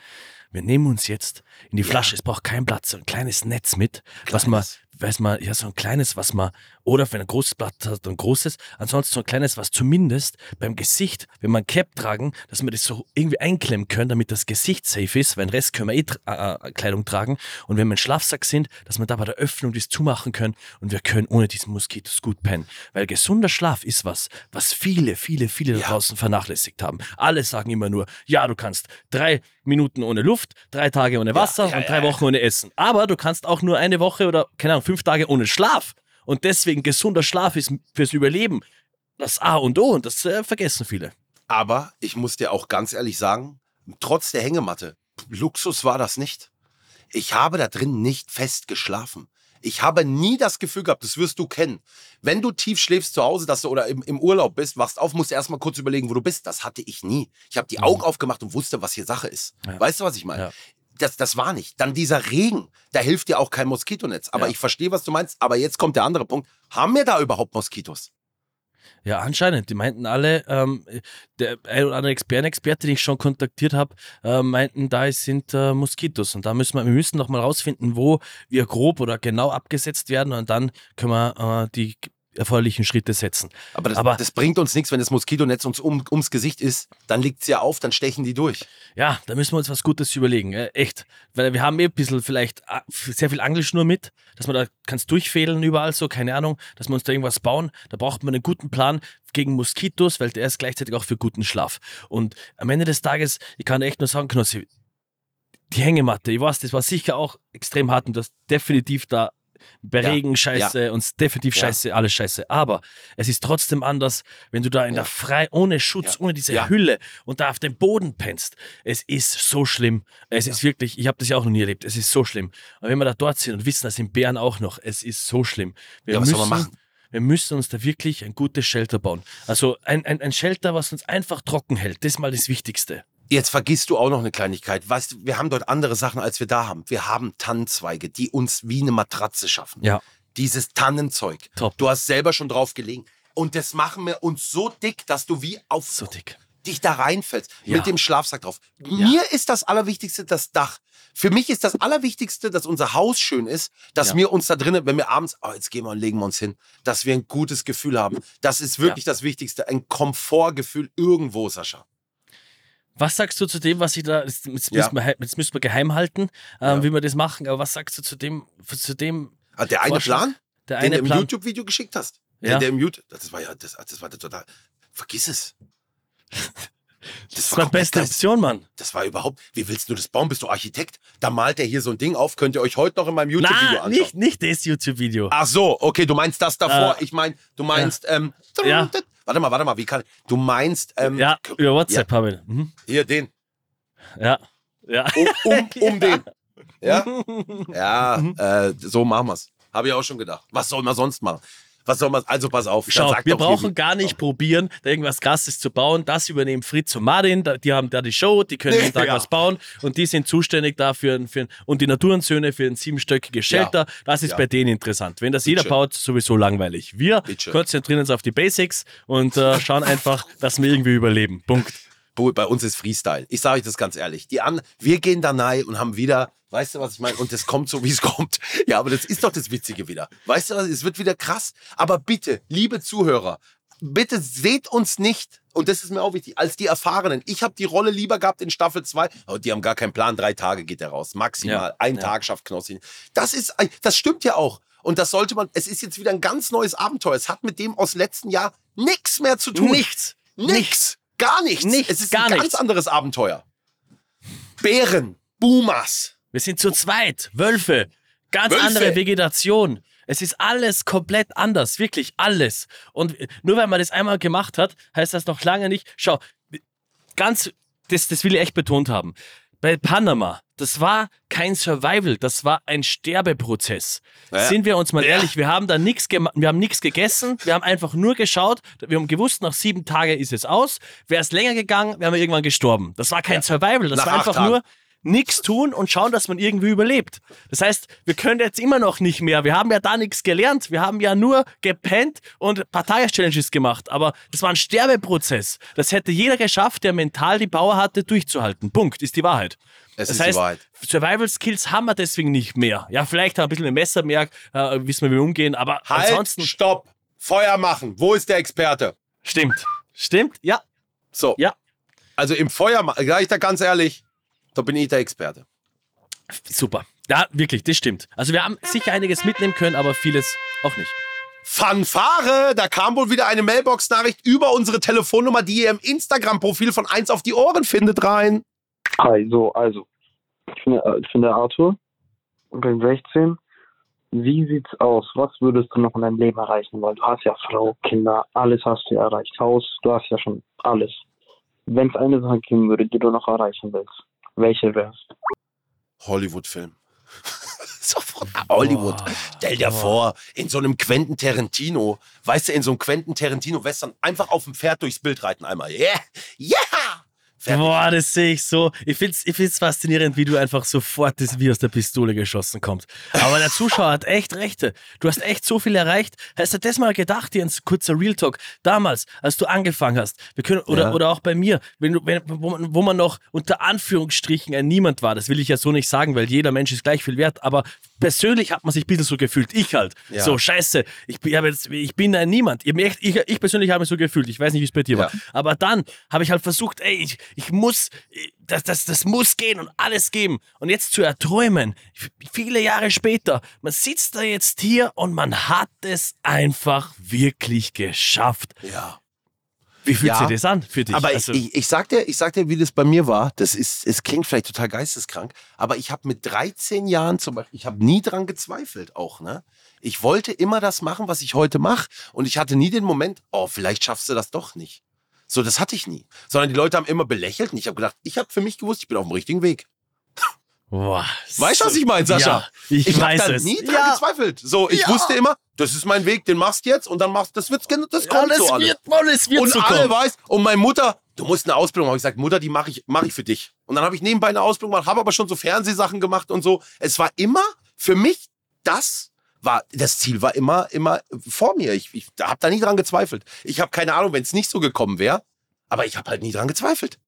Wir nehmen uns jetzt in die Flasche, es braucht kein Blatt, so ein kleines Netz mit, was man, Kleines. Weiß man, ja, so ein kleines, was man, oder wenn ein großes Blatt hat, ein großes, ansonsten so ein kleines, was zumindest beim Gesicht, wenn man Cap tragen, dass wir das so irgendwie einklemmen können, damit das Gesicht safe ist, weil den Rest können wir eh tra äh, Kleidung tragen. Und wenn wir im Schlafsack sind, dass wir da bei der Öffnung das zumachen können und wir können ohne diesen Moskitos gut pennen. Weil gesunder Schlaf ist was, was viele, viele, viele da Ja. draußen vernachlässigt haben. Alle sagen immer nur, ja, du kannst drei Minuten ohne Luft, drei Tage ohne Wasser ja, und ja, drei ja. Wochen ohne Essen. Aber du kannst auch nur eine Woche oder, keine Ahnung, fünf Tage ohne Schlaf. Und deswegen gesunder Schlaf ist fürs Überleben das A und O und das äh, vergessen viele. Aber ich muss dir auch ganz ehrlich sagen, trotz der Hängematte, Luxus war das nicht. Ich habe da drin nicht fest geschlafen. Ich habe nie das Gefühl gehabt, das wirst du kennen. Wenn du tief schläfst zu Hause dass du, oder im, im Urlaub bist, wachst auf, musst du erstmal kurz überlegen, wo du bist. Das hatte ich nie. Ich habe die Augen aufgemacht und wusste, was hier Sache ist. Mhm. Ja. Weißt du, was ich meine? Ja. Das, das war nicht. Dann dieser Regen, da hilft dir auch kein Moskitonetz. Aber Ja. ich verstehe, was du meinst. Aber jetzt kommt der andere Punkt. Haben wir da überhaupt Moskitos? Ja, anscheinend. Die meinten alle, ähm, der ein oder andere Expertenexperte, den ich schon kontaktiert habe, äh, meinten, da sind äh, Moskitos. Und da müssen wir, wir müssen noch mal rausfinden, wo wir grob oder genau abgesetzt werden und dann können wir äh, die erforderlichen Schritte setzen. Aber das, Aber- das bringt uns nichts, wenn das Moskitonetz uns um, ums Gesicht ist. Dann liegt es ja auf, dann stechen die durch. Ja, da müssen wir uns was Gutes überlegen. Äh, echt. Weil wir haben eh ein bisschen vielleicht äh, sehr viel Angelschnur mit, dass man da kannst durchfehlen überall so, keine Ahnung, dass wir uns da irgendwas bauen. Da braucht man einen guten Plan gegen Moskitos, weil der ist gleichzeitig auch für guten Schlaf. Und am Ende des Tages, ich kann echt nur sagen, Knossi, die Hängematte, ich weiß, das war sicher auch extrem hart und das definitiv da bei Ja, Regen scheiße und definitiv Ja. scheiße, alles scheiße. Aber es ist trotzdem anders, wenn du da in Ja. der frei, ohne Schutz, Ja. ohne diese Ja. Hülle und da auf dem Boden pennst. Es ist so schlimm. Es ist wirklich, ich habe das ja auch noch nie erlebt. Es ist so schlimm. Aber wenn wir da dort sind und wissen, das sind Bären auch noch, es ist so schlimm. Wir Ja, was müssen, soll man machen? Wir müssen uns da wirklich ein gutes Shelter bauen. Also ein, ein, ein Shelter, was uns einfach trocken hält. Das ist mal das Wichtigste. Jetzt vergisst du auch noch eine Kleinigkeit. Weißt du, wir haben dort andere Sachen, als wir da haben. Wir haben Tannenzweige, die uns wie eine Matratze schaffen. Ja. Dieses Tannenzeug. Top. Du hast selber schon drauf gelegen. Und das machen wir uns so dick, dass du wie auf So dick. dich da reinfällst. Ja. Mit dem Schlafsack drauf. Mir ist das Allerwichtigste das Dach. Für mich ist das Allerwichtigste, dass unser Haus schön ist, dass Ja. wir uns da drinnen, wenn wir abends, oh, jetzt gehen wir und legen wir uns hin, dass wir ein gutes Gefühl haben. Das ist wirklich das Wichtigste. Ein Komfortgefühl irgendwo, Sascha. Was sagst du zu dem, was ich da, jetzt, jetzt, Ja. müssen, wir, jetzt müssen wir geheim halten, ähm, Ja. wie wir das machen, aber was sagst du zu dem, zu dem, Ah, Der eine Vorschlag? Plan, der den eine du im? YouTube-Video geschickt hast. Der, Ja. der im YouTube, das war ja, das, das war total, vergiss es. Das war die beste Option, Mann. Das war überhaupt. Wie willst du das bauen? Bist du Architekt? Da malt er hier so ein Ding auf. Könnt ihr euch heute noch in meinem YouTube-Video anschauen. nicht, nicht das YouTube-Video. Ach so, okay, du meinst das davor. Äh, ich meine, du meinst. Ähm, Ja. Warte mal, warte mal, wie kann. Du meinst. Ähm, Ja, über WhatsApp, Pavel. Mhm. Hier, den. Ja. Ja. Um, um, um den. Ja? Ja, äh, so machen wir's. Habe ich auch schon gedacht. Was soll man sonst machen? Was soll man. Also pass auf. Schau, wir brauchen gar nicht probieren, da irgendwas Krasses zu bauen. Das übernehmen Fritz und Martin. Die haben da die Show, die können jeden Tag Ja. was bauen und die sind zuständig dafür für, und die Naturensöhne für ein siebenstöckiges Shelter. Das ist Ja. bei denen interessant. Wenn das jeder Bitte. baut, sowieso langweilig. Wir Bitte. konzentrieren uns auf die Basics und äh, schauen einfach, dass wir irgendwie überleben. Punkt. Bei uns ist Freestyle. Ich sage euch das ganz ehrlich. Die an, wir gehen da rein und haben wieder, weißt du, was ich meine? Und das kommt so, wie es kommt. Ja, aber das ist doch das Witzige wieder. Weißt du was? Es wird wieder krass. Aber bitte, liebe Zuhörer, bitte seht uns nicht, und das ist mir auch wichtig, als die Erfahrenen. Ich habe die Rolle lieber gehabt in Staffel 2, aber die haben gar keinen Plan. Drei Tage geht der raus. Maximal. Ja, Ein ja. Tag schafft Knossi. Das ist, das stimmt ja auch. Und das sollte man, es ist jetzt wieder ein ganz neues Abenteuer. Es hat mit dem aus letzten Jahr nichts mehr zu tun. Nichts. Nichts. Gar nichts. Nichts, Es ist gar ein ganz nichts. anderes Abenteuer. Bären, Boomers. Wir sind zu zweit. Wölfe. Ganz Wölfe. andere Vegetation. Es ist alles komplett anders. Wirklich alles. Und nur weil man das einmal gemacht hat, heißt das noch lange nicht. Schau, ganz, das, das will ich echt betont haben. Bei Panama, das war kein Survival, das war ein Sterbeprozess. Ja. Sind wir uns mal Ja. ehrlich, wir haben da nichts gemacht, wir haben nichts gegessen, wir haben einfach nur geschaut, wir haben gewusst, nach sieben Tagen ist es aus. Wäre es länger gegangen, wären wir irgendwann gestorben. Das war kein Survival, das Nach war einfach Tagen. nur nichts tun und schauen, dass man irgendwie überlebt. Das heißt, wir können jetzt immer noch nicht mehr. Wir haben ja da nichts gelernt. Wir haben ja nur gepennt und Partei-Challenges gemacht. Aber das war ein Sterbeprozess. Das hätte jeder geschafft, der mental die Power hatte, durchzuhalten. Punkt, ist die Wahrheit. Es das ist die heißt, Wahrheit. Survival Skills haben wir deswegen nicht mehr. Ja, vielleicht haben wir ein bisschen mit Messer mehr, äh, wissen wir, wie wir umgehen, aber Halt, ansonsten stopp. Feuer machen. Wo ist der Experte? stimmt. Stimmt, ja. So. Ja. Also im Feuer machen, sag ich da ganz ehrlich, da bin ich der Experte. Super. Ja, wirklich, das stimmt. Also wir haben sicher einiges mitnehmen können, aber vieles auch nicht. Fanfare! Da kam wohl wieder eine Mailbox-Nachricht über unsere Telefonnummer, die ihr im Instagram-Profil von 1 auf die Ohren findet, rein. Hi, so, also, ich bin, der- ich bin der Arthur und bin 16. Wie sieht's aus? Was würdest du noch in deinem Leben erreichen wollen? Du hast ja Frau, Kinder, alles hast du erreicht. Haus, du hast ja schon alles. Wenn es eine Sache geben würde, die du noch erreichen willst, welche wär's? Hollywood-Film. Sofort Hollywood. Stell dir vor, in so einem Quentin Tarantino, weißt du, in so einem Quentin Tarantino-Western einfach auf dem Pferd durchs Bild reiten einmal. Yeah! Yeah! Fertig. Boah, das sehe ich so. Ich finde es ich find's faszinierend, wie du einfach sofort das wie aus der Pistole geschossen kommst. Aber der Zuschauer hat echt Rechte. Du hast echt so viel erreicht. Hast du das mal gedacht, hier ein kurzer Real Talk, damals, als du angefangen hast, wir können, oder, Ja. oder auch bei mir, wenn wenn, wo, man, wo man noch unter Anführungsstrichen ein Niemand war, das will ich ja so nicht sagen, weil jeder Mensch ist gleich viel wert, aber persönlich hat man sich ein bisschen so gefühlt. Ich halt. Ja. So, scheiße, ich, bin- ich, jetzt, ich bin ein Niemand. Ich, ich, ich persönlich habe mich so gefühlt. Ich weiß nicht, wie es bei dir war. Ja. Aber dann habe ich halt versucht, ey, ich, ich muss, das, das, das muss gehen und alles geben. Und jetzt zu erträumen, viele Jahre später, man sitzt da jetzt hier und man hat es einfach wirklich geschafft. Ja. Wie fühlt Ja. sich das an für dich? Aber Also, ich, ich, ich, sag dir, ich sag dir, wie das bei mir war. Das ist, es klingt vielleicht total geisteskrank, aber ich habe mit 13 Jahren zum Beispiel, ich habe nie dran gezweifelt auch, ne? Ich wollte immer das machen, was ich heute mache. Und ich hatte nie den Moment, oh, vielleicht schaffst du das doch nicht. So, das hatte ich nie. Sondern die Leute haben immer belächelt und ich habe gedacht, ich habe für mich gewusst, ich bin auf dem richtigen Weg. boah, Weißt du, was ich meine, Sascha? Ja, ich, Ich habe weiß da es. nie dran ja, gezweifelt. So, ich Ja. wusste immer, das ist mein Weg, den machst du jetzt und dann machst das wird's, gen- das kommt alles so alles. wird, alles wird Und so alle kommen. weiß, und meine Mutter, du musst eine Ausbildung machen. Ich gesagt, Mutter, die mache ich, mach ich für dich. Und dann habe ich nebenbei eine Ausbildung gemacht, habe aber schon so Fernsehsachen gemacht und so. Es war immer für mich das war das Ziel war immer immer vor mir. Ich, ich habe da nie dran gezweifelt. Ich habe keine Ahnung, wenn es nicht so gekommen wäre, aber ich habe halt nie dran gezweifelt.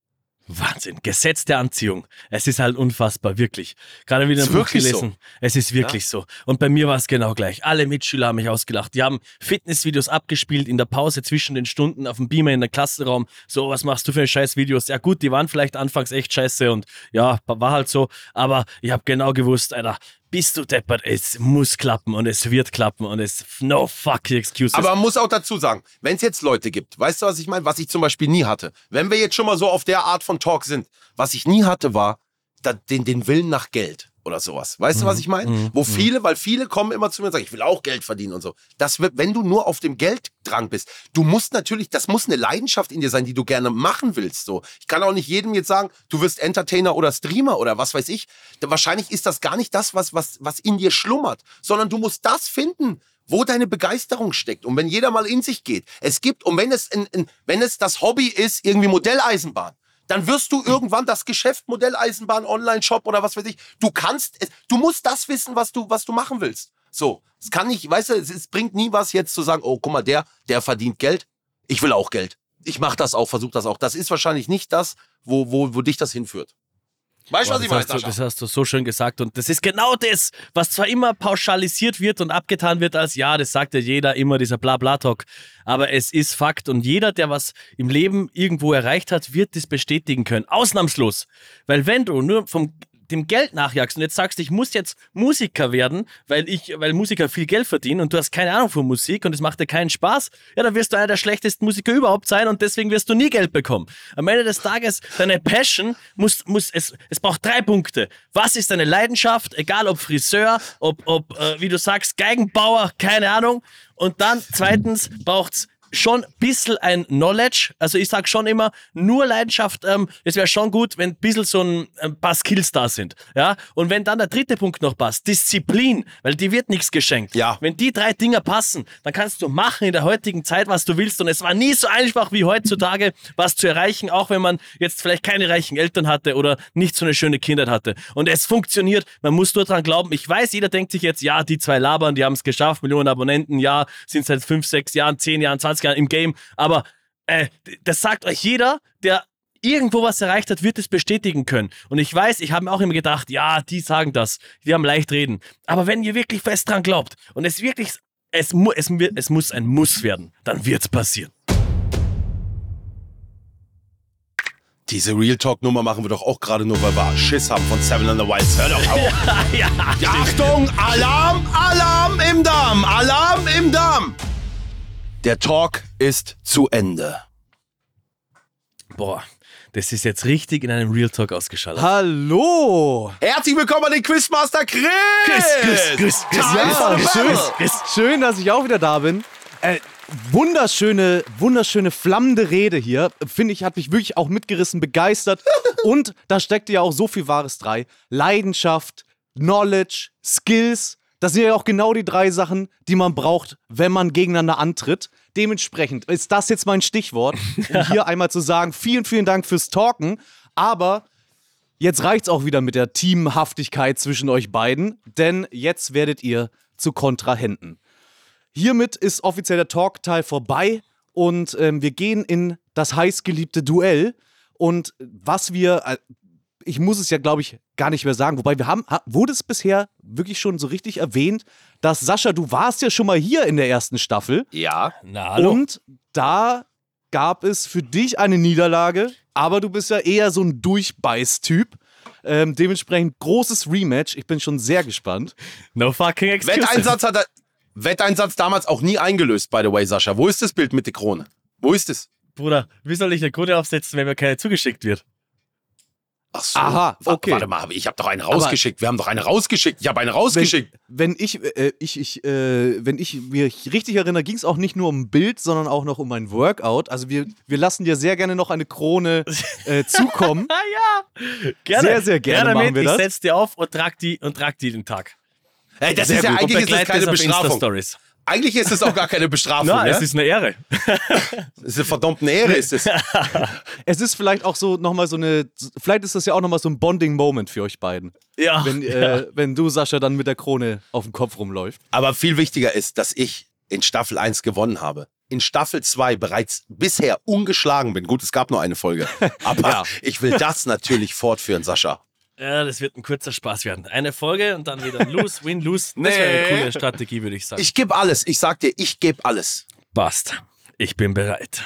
Wahnsinn, Gesetz der Anziehung. Es ist halt unfassbar, wirklich. Gerade wieder ein Buch wirklich so. gelesen. Es ist wirklich so. Und bei mir war es genau gleich. Alle Mitschüler haben mich ausgelacht. Die haben Fitnessvideos abgespielt in der Pause zwischen den Stunden auf dem Beamer in der Klassenraum. So, was machst du für scheiß Videos? Ja gut, die waren vielleicht anfangs echt scheiße und ja, war halt so. Aber ich habe genau gewusst, Alter, bist du deppert. Es muss klappen und es wird klappen und es no fucking excuses. Aber man muss auch dazu sagen, wenn es jetzt Leute gibt, weißt du, was ich meine? Was ich zum Beispiel nie hatte. Wenn wir jetzt schon mal so auf der Art von Talk sind, was ich nie hatte, war den, den Willen nach Geld oder sowas. Weißt du, was ich meine? Wo viele, weil viele kommen immer zu mir und sagen, ich will auch Geld verdienen und so. Das wenn du nur auf dem Gelddrang bist, du musst natürlich, das muss eine Leidenschaft in dir sein, die du gerne machen willst. So, ich kann auch nicht jedem jetzt sagen, du wirst Entertainer oder Streamer oder was weiß ich. Wahrscheinlich ist das gar nicht das, was, was, was in dir schlummert, sondern du musst das finden, wo deine Begeisterung steckt. Und wenn jeder mal in sich geht, es gibt, und wenn es, in, in, wenn es das Hobby ist, irgendwie Modelleisenbahn, dann wirst du irgendwann das Geschäft Modelleisenbahn Online-Shop oder was weiß ich. Du kannst, du musst das wissen, was du, was du machen willst. So, es kann nicht, weißt du, es, es bringt nie was jetzt zu sagen, oh, guck mal, der, der verdient Geld. Ich will auch Geld. Ich mache das auch, versuche das auch. Das ist wahrscheinlich nicht das, wo, wo, wo dich das hinführt. Weißt du, was ich das, meine? Sascha? das hast du so schön gesagt. Und das ist genau das, was zwar immer pauschalisiert wird und abgetan wird als, ja, das sagt ja jeder immer, dieser Blabla-Talk. Aber es ist Fakt. Und jeder, der was im Leben irgendwo erreicht hat, wird das bestätigen können. Ausnahmslos. Weil wenn du nur vom dem Geld nachjagst und jetzt sagst, ich muss jetzt Musiker werden, weil ich, weil Musiker viel Geld verdienen und du hast keine Ahnung von Musik und es macht dir keinen Spaß, ja, dann wirst du einer der schlechtesten Musiker überhaupt sein und deswegen wirst du nie Geld bekommen. Am Ende des Tages, deine Passion muss, muss, es, es braucht drei Punkte. Was ist deine Leidenschaft? Egal ob Friseur, ob, ob äh, wie du sagst, Geigenbauer, keine Ahnung. Und dann zweitens braucht's schon ein bisschen ein Knowledge. Also ich sag schon immer, nur Leidenschaft, ähm, es wäre schon gut, wenn ein bisschen so ein, ein paar Skills da sind. Ja? Und wenn dann der dritte Punkt noch passt, Disziplin, weil die wird nichts geschenkt. Ja. Wenn die drei Dinger passen, dann kannst du machen in der heutigen Zeit, was du willst. Und es war nie so einfach wie heutzutage, was zu erreichen, auch wenn man jetzt vielleicht keine reichen Eltern hatte oder nicht so eine schöne Kindheit hatte. Und es funktioniert. Man muss nur dran glauben. Ich weiß, jeder denkt sich jetzt, ja, die zwei labern, die haben es geschafft, Millionen Abonnenten, ja, sind seit fünf, sechs Jahren, zehn Jahren, 20 Jahren im Game. Aber äh, das sagt euch jeder, der irgendwo was erreicht hat, wird es bestätigen können. Und ich weiß, ich habe mir auch immer gedacht, ja, die sagen das, die haben leicht reden. Aber wenn ihr wirklich fest dran glaubt und es wirklich, es, mu es, es muss ein Muss werden, dann wird es passieren. Diese Real Talk-Nummer machen wir doch auch gerade nur, weil wir Schiss haben von Seven on the Wilds. Hör doch auf. ja, Ja, Achtung, Alarm, Alarm im Darm, Alarm im Darm. Der Talk ist zu Ende. Boah, das ist jetzt richtig in einem Real Talk ausgeschaltet. Hallo! Herzlich willkommen an den Quizmaster Chris. Chris, Chris, Chris, Chris, ja, schön. Chris. schön, dass ich auch wieder da bin. Äh, wunderschöne, wunderschöne flammende Rede hier. Finde ich, hat mich wirklich auch mitgerissen, begeistert. Und da steckte ja auch so viel Wahres drei. Leidenschaft, Knowledge, Skills. Das sind ja auch genau die drei Sachen, die man braucht, wenn man gegeneinander antritt. Dementsprechend ist das jetzt mein Stichwort, um hier einmal zu sagen, vielen, vielen Dank fürs Talken. Aber Jetzt reicht's auch wieder mit der Teamhaftigkeit zwischen euch beiden, denn jetzt werdet ihr zu Kontrahenten. Hiermit ist offiziell der Talk-Teil vorbei und ähm, wir gehen in das heißgeliebte Duell. Und was wir, äh, ich muss es ja, glaube ich, gar nicht mehr sagen, wobei wir haben, ha, wurde es bisher wirklich schon so richtig erwähnt, dass Sascha, du warst ja schon mal hier in der ersten Staffel Ja, Na, hallo. und da gab es für dich eine Niederlage, aber du bist ja eher so ein Durchbeiß-Typ. Ähm, dementsprechend großes Rematch. Ich bin schon sehr gespannt. no fucking excuses. Wetteinsatz hat er, Wetteinsatz damals auch nie eingelöst, by the way, Sascha. Wo ist das Bild mit der Krone? Wo ist es? Bruder, wie soll ich eine Krone aufsetzen, wenn mir keine zugeschickt wird? Ach so. Aha, okay. Warte mal, ich habe doch eine rausgeschickt. Wir haben doch eine rausgeschickt. Ich habe eine rausgeschickt. Wenn, wenn ich, äh, ich, ich, äh, wenn ich mich richtig erinnere, ging es auch nicht nur um ein Bild, sondern auch noch um ein Workout. Also wir, wir lassen dir sehr gerne noch eine Krone äh, zukommen. Ah ja, gerne. Sehr, sehr gerne machen damit. wir das. Ich setz dir auf und trag die, und trag die den Tag. Hey, das Sehr ist ja gut. eigentlich ist das keine Bestrafung. Eigentlich ist es auch gar keine Bestrafung. Na, ja? es ist eine Ehre. Das ist eine verdammte Ehre. Ist es. Es ist vielleicht auch so nochmal so eine, vielleicht ist das ja auch nochmal so ein Bonding-Moment für euch beiden. Ja. Wenn, äh, wenn du, Sascha, dann mit der Krone auf dem Kopf rumläuft. Aber viel wichtiger ist, dass ich in Staffel 1 gewonnen habe. In Staffel 2 bereits bisher ungeschlagen bin. Gut, es gab nur eine Folge. Aber Ja. ich will das natürlich fortführen, Sascha. Ja, das wird ein kurzer Spaß werden. Eine Folge und dann wieder lose, win, lose. Das Nee. wäre eine coole Strategie, würde ich sagen. Ich gebe alles. Ich sag dir, ich gebe alles. Passt. Ich bin bereit.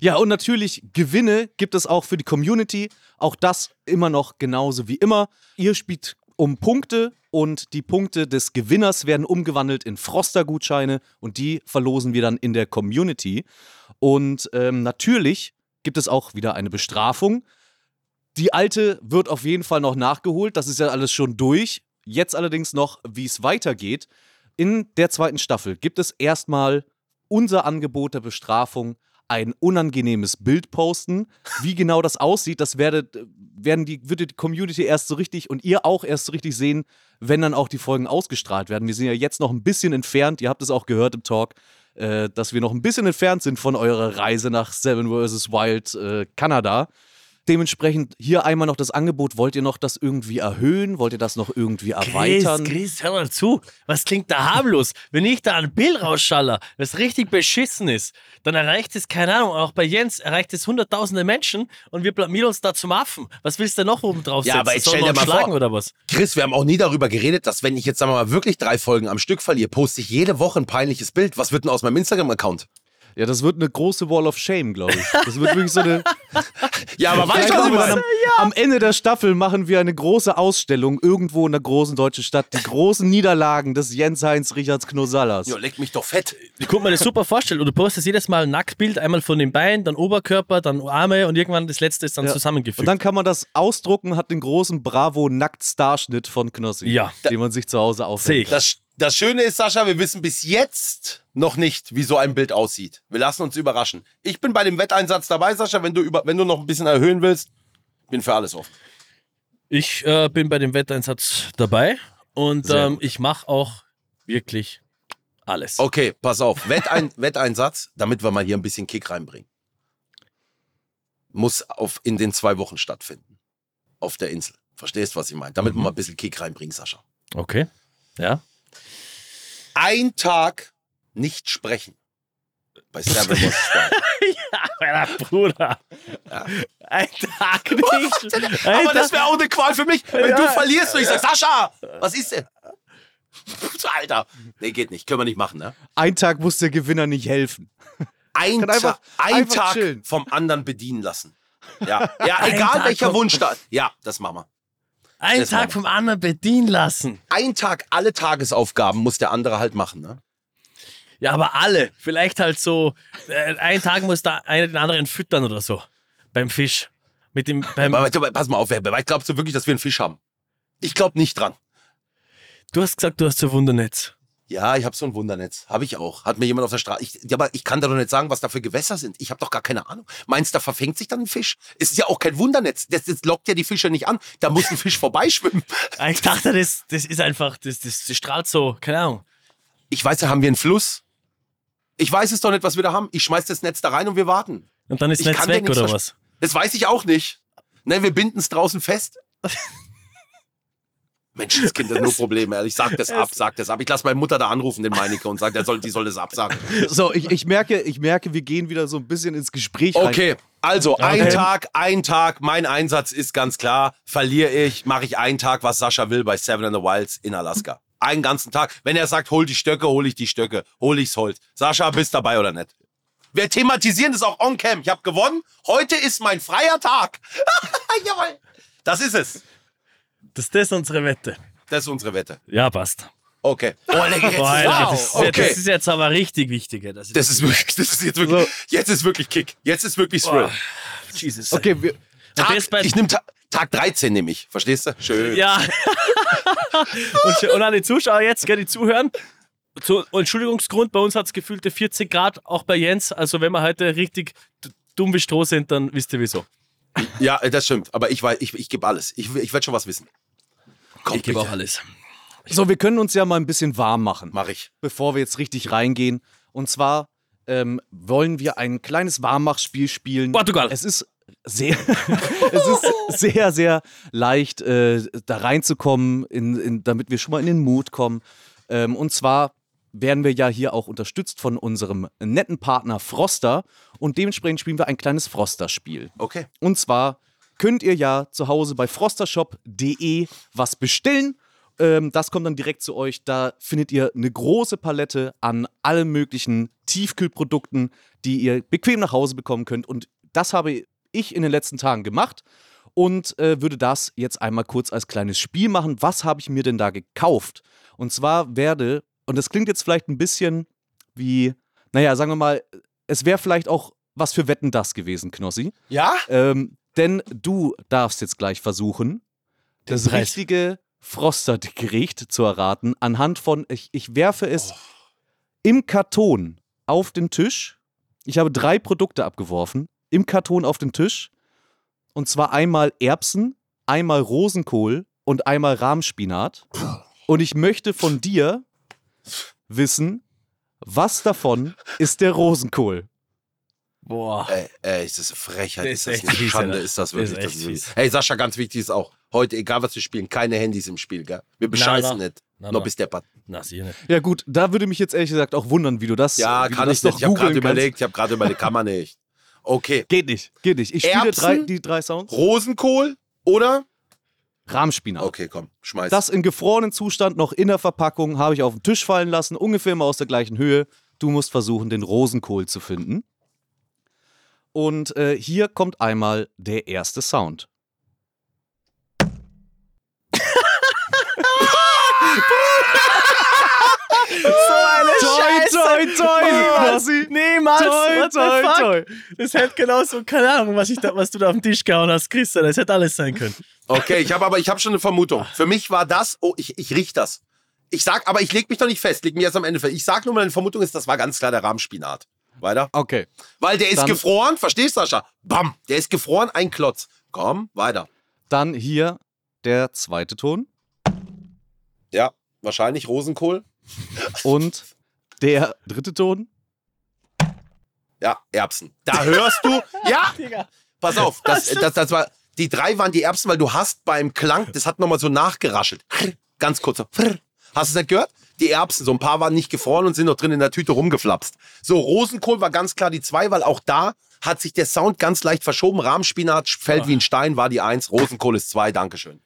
Ja, und natürlich Gewinne gibt es auch für die Community. Auch das immer noch genauso wie immer. Ihr spielt um Punkte und die Punkte des Gewinners werden umgewandelt in Froster-Gutscheine und die verlosen wir dann in der Community. Und ähm, natürlich gibt es auch wieder eine Bestrafung. Die alte wird auf jeden Fall noch nachgeholt, das ist ja alles schon durch. Jetzt allerdings noch, wie es weitergeht. In der zweiten Staffel gibt es erstmal unser Angebot der Bestrafung ein unangenehmes Bild posten. Wie genau das aussieht, das werdet, werden die, wird die Community erst so richtig und ihr auch erst so richtig sehen, wenn dann auch die Folgen ausgestrahlt werden. Wir sind ja jetzt noch ein bisschen entfernt, ihr habt es auch gehört im Talk, äh, dass wir noch ein bisschen entfernt sind von eurer Reise nach Seven vs. Wild äh, Kanada. Dementsprechend hier einmal noch das Angebot. Wollt ihr noch das irgendwie erhöhen? Wollt ihr das noch irgendwie erweitern? Chris, Chris, hör mal zu. Was klingt da harmlos? Wenn ich da ein Bild rausschaller, das richtig beschissen ist, dann erreicht es, keine Ahnung, auch bei Jens erreicht es hunderttausende Menschen und wir blamieren uns da zum Affen. Was willst du denn noch oben drauf Ja, setzen? aber jetzt Soll stell dir mal schlagen vor- oder was? Chris, wir haben auch nie darüber geredet, dass wenn ich jetzt sagen wir mal wirklich drei Folgen am Stück verliere, poste ich jede Woche ein peinliches Bild. Was wird denn aus meinem Instagram-Account? Ja, das wird eine große Wall of Shame, glaube ich. Das wird wirklich so eine. Ja, aber weißt du, was ich meine? am, am Ende der Staffel machen wir eine große Ausstellung irgendwo in einer großen deutschen Stadt. Die großen Niederlagen des Jens Heinz Richards Knosallas. Ja, leck mich doch fett. Ich konnte mir das super vorstellen. Und du postest jedes Mal ein Nacktbild, einmal von den Beinen, dann Oberkörper, dann Arme und irgendwann das letzte ist dann Ja. zusammengefügt. Und dann kann man das ausdrucken, hat den großen Bravo-Nackt-Starschnitt von Knossi. Ja. Den man sich zu Hause Sehe aufhängt. ich. Das, das Schöne ist, Sascha, wir wissen bis jetzt noch nicht, wie so ein Bild aussieht. Wir lassen uns überraschen. Ich bin bei dem Wetteinsatz dabei, Sascha. Wenn du, über, wenn du noch ein bisschen erhöhen willst, bin für alles offen. Ich äh, bin bei dem Wetteinsatz dabei und ähm, ich mache auch wirklich alles. Okay, pass auf. Wettein, Wetteinsatz, damit wir mal hier ein bisschen Kick reinbringen. Muss auf, in den zwei Wochen stattfinden. Auf der Insel. Verstehst, was ich meine? Damit wir mal ein bisschen Kick reinbringen, Sascha. Okay. Ja. Ein Tag nicht sprechen. Bei Seven vs. Wild. Meiner Bruder. Ein Tag nicht. Ein Aber das Tag- wäre auch eine Qual für mich, wenn du Ja. verlierst und ich sag, Sascha, was ist denn? Alter. Nee, geht nicht. Können wir nicht machen, ne? Ein Tag muss der Gewinner nicht helfen. Ein, Kann einfach- Ta ein einfach Tag chillen. vom anderen bedienen lassen. Ja, ja egal welcher Wunsch da. Ja, das machen wir. Ein Das Tag vom anderen bedienen lassen. Ein Tag alle Tagesaufgaben muss der andere halt machen, ne? Ja, aber alle. Vielleicht halt so, äh, ein Tag muss da einer den anderen füttern oder so. Beim Fisch. Mit dem, beim, Aber warte, pass mal auf, wer, wer glaubst du wirklich, dass wir einen Fisch haben? Ich glaube nicht dran. du hast gesagt, du hast so Wundernetz. Ja, ich habe so ein Wundernetz. Habe ich auch. Hat mir jemand auf der Straße. Ich, ja, aber ich kann da doch nicht sagen, was da für Gewässer sind. Ich habe doch gar keine Ahnung. Meinst du, da verfängt sich dann ein Fisch? Es ist ja auch kein Wundernetz. Das, das lockt ja die Fische nicht an. Da muss ein Fisch vorbeischwimmen. Ich dachte, das, das ist einfach, das, das, das strahlt so, keine Ahnung. Ich weiß ja, haben wir einen Fluss? Ich weiß es doch nicht, was wir da haben. Ich schmeiß das Netz da rein und wir warten. Und dann ist Ich Netz weg oder was? Das weiß ich auch nicht. Ne, wir binden es draußen fest. Menschenskind, das ist nur Probleme, ehrlich. Sag das ab, sag das ab. Ich lasse meine Mutter da anrufen, den Meinecke, und sage, der soll, die soll das absagen. So, ich, ich, merke, ich merke, wir gehen wieder so ein bisschen ins Gespräch rein. Okay, also ein Okay. Tag, ein Tag. Mein Einsatz ist ganz klar. Verliere ich, mache ich einen Tag, was Sascha will bei Seven in the Wilds in Alaska. Einen ganzen Tag. Wenn er sagt, hol die Stöcke, hol ich die Stöcke. Hol ich's Holz. Sascha, bist dabei oder nicht? Wir thematisieren das auch on cam. Ich habe gewonnen. Heute ist mein freier Tag. Jawohl. Das ist es. Das ist das unsere Wette. Das ist unsere Wette. Ja, passt. Okay. Oh, jetzt Boah, ist Alter, wow. das, ist, okay. das ist jetzt aber richtig wichtig. Das ist, Das ist wirklich, das ist jetzt wirklich, jetzt ist wirklich Kick. Jetzt ist wirklich Thrill. Boah, Jesus. Okay, wir, Tag, ich nehme Ta Tag 13 nehme ich. Verstehst du? Schön. Ja. und, und an die Zuschauer jetzt, gell, die zuhören. Zu, Entschuldigungsgrund, bei uns hat es gefühlte 40 Grad, auch bei Jens. Also wenn wir heute richtig dumm wie Stroh sind, dann wisst ihr wieso. Ja, das stimmt. Aber ich, weiß- ich, ich gebe alles. Ich, ich werde schon was wissen. Komm, ich gebe auch alles. so, wir können uns ja mal ein bisschen warm machen. Mach ich. bevor wir jetzt richtig reingehen. Und zwar ähm, wollen wir ein kleines Warmmachspiel spielen. Portugal. Es ist sehr, es ist sehr, sehr leicht, äh, da reinzukommen, in, in, damit wir schon mal in den Mut kommen. Ähm, und zwar werden wir ja hier auch unterstützt von unserem netten Partner Froster und dementsprechend spielen wir ein kleines Froster-Spiel. Okay. Und zwar könnt ihr ja zu Hause bei frostershop.de was bestellen. Ähm, das kommt dann direkt zu euch. Da findet ihr eine große Palette an allen möglichen Tiefkühlprodukten, die ihr bequem nach Hause bekommen könnt. Und das habe ich in den letzten Tagen gemacht. und äh, würde das jetzt einmal kurz als kleines Spiel machen. Was habe ich mir denn da gekauft? Und zwar werde, und das klingt jetzt vielleicht ein bisschen wie, naja, sagen wir mal, es wäre vielleicht auch was für Wetten das gewesen, Knossi. Ja? Ähm, denn du darfst jetzt gleich versuchen, das Preis. richtige Frostert-Gericht zu erraten, anhand von, ich, ich werfe es im Karton auf den Tisch. Ich habe drei Produkte abgeworfen, im Karton auf den Tisch. Und zwar einmal Erbsen, einmal Rosenkohl und einmal Rahmspinat. Und ich möchte von dir wissen, was davon ist der Rosenkohl? Boah. Ey, ey, ist das eine Frechheit? Das ist ist das eine fies, Schande? Ist das Das wirklich? ist Das ist fies. Hey, Sascha, ganz wichtig ist auch, heute, egal was wir spielen, keine Handys im Spiel, gell? Wir bescheißen na. nicht. Na, Noch na. bis der Part. Na, sicher nicht. Ja gut, da würde mich jetzt ehrlich gesagt auch wundern, wie du das Ja, wie kann du ich das nicht. noch Ich habe gerade überlegt, ich habe gerade überlegt, kann man nicht. Okay. Geht nicht, geht nicht. Ich spiele Erbsen? drei, die drei Sounds. Rosenkohl oder? Rahmspinat. Okay, komm, schmeiß. Das in gefrorenen Zustand noch in der Verpackung habe ich auf den Tisch fallen lassen, ungefähr immer aus der gleichen Höhe. Du musst versuchen, den Rosenkohl zu finden. Und äh, hier kommt einmal der erste Sound. So eine Toi, toi, toi. Niemals! Toi, What the toi, fuck? toi. Das hätte genauso, keine Ahnung, was, ich da, was du da auf den Tisch gehauen hast, Christian. Das hätte alles sein können. Okay, ich habe aber ich habe schon eine Vermutung. Für mich war das, oh, ich, ich riech das. Ich sag, aber ich leg mich doch nicht fest, leg mich erst am Ende fest. Ich sag nur, meine Vermutung ist, das war ganz klar der Rahmspinat. Weiter. Okay, Weil der ist Dann- gefroren, verstehst du, Sascha? Bam, der ist gefroren, ein Klotz. Komm, weiter. dann hier der zweite Ton Ja, wahrscheinlich Rosenkohl. und der dritte Ton. Ja, Erbsen. Da hörst du. Ja, Digga. pass auf. Das, das, das war, die drei waren die Erbsen, weil du hast beim Klang, das hat nochmal so nachgeraschelt. Ganz kurz. Hast du es nicht gehört? Die Erbsen, so ein paar waren nicht gefroren und sind noch drin in der Tüte rumgeflapst. So, Rosenkohl war ganz klar die zwei, weil auch da hat sich der Sound ganz leicht verschoben. Rahmspinat fällt wie ein Stein, war die eins. Rosenkohl ist zwei. Dankeschön.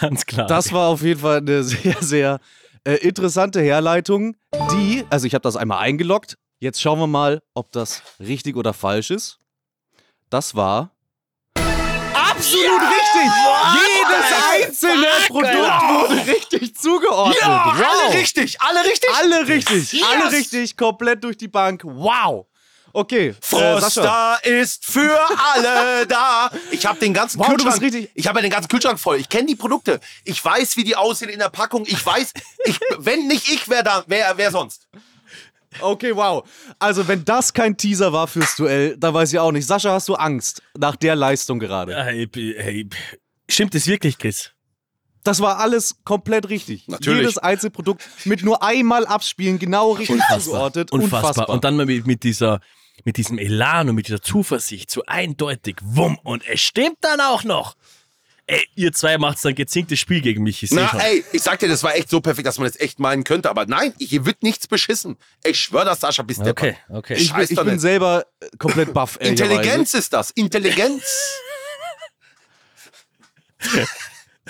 Ganz klar. Das war auf jeden Fall eine sehr, sehr äh, interessante Herleitung, die, also ich habe das einmal eingeloggt. Jetzt schauen wir mal, ob das richtig oder falsch ist. Das war absolut richtig. Jedes einzelne Produkt wurde richtig zugeordnet. wow. alle richtig, alle richtig. Alle richtig, Yes. alle richtig, komplett durch die Bank. Wow. Okay, äh. Froster ist für alle da. Ich habe den ganzen Wow, Kühlschrank. richtig- Ich habe ja den ganzen Kühlschrank voll. Ich kenne die Produkte. Ich weiß, wie die aussehen in der Packung. Ich weiß, ich, wenn nicht ich, wer da, wer, wer sonst? Okay, wow. Also, wenn das kein Teaser war fürs Duell, dann weiß ich auch nicht. Sascha, hast du Angst nach der Leistung gerade? Hey, hey, stimmt das wirklich, Chris? Das war alles komplett richtig. Natürlich. Jedes Einzelprodukt mit nur einmal abspielen, genau richtig zugeordnet. Unfassbar. Und dann mal mit, mit dieser, mit diesem Elan und mit dieser Zuversicht, so eindeutig, wumm, und es stimmt dann auch noch. Ey, ihr zwei macht's dann gezinktes Spiel gegen mich. Ich Na, schon. ey, ich sag dir, das war echt so perfekt, dass man das echt meinen könnte. Aber nein, hier wird nichts beschissen. Ich schwör das, Sascha, bis der Okay, okay. ich, ich doch bin nicht. selber komplett baff. Intelligenz ist das. Intelligenz.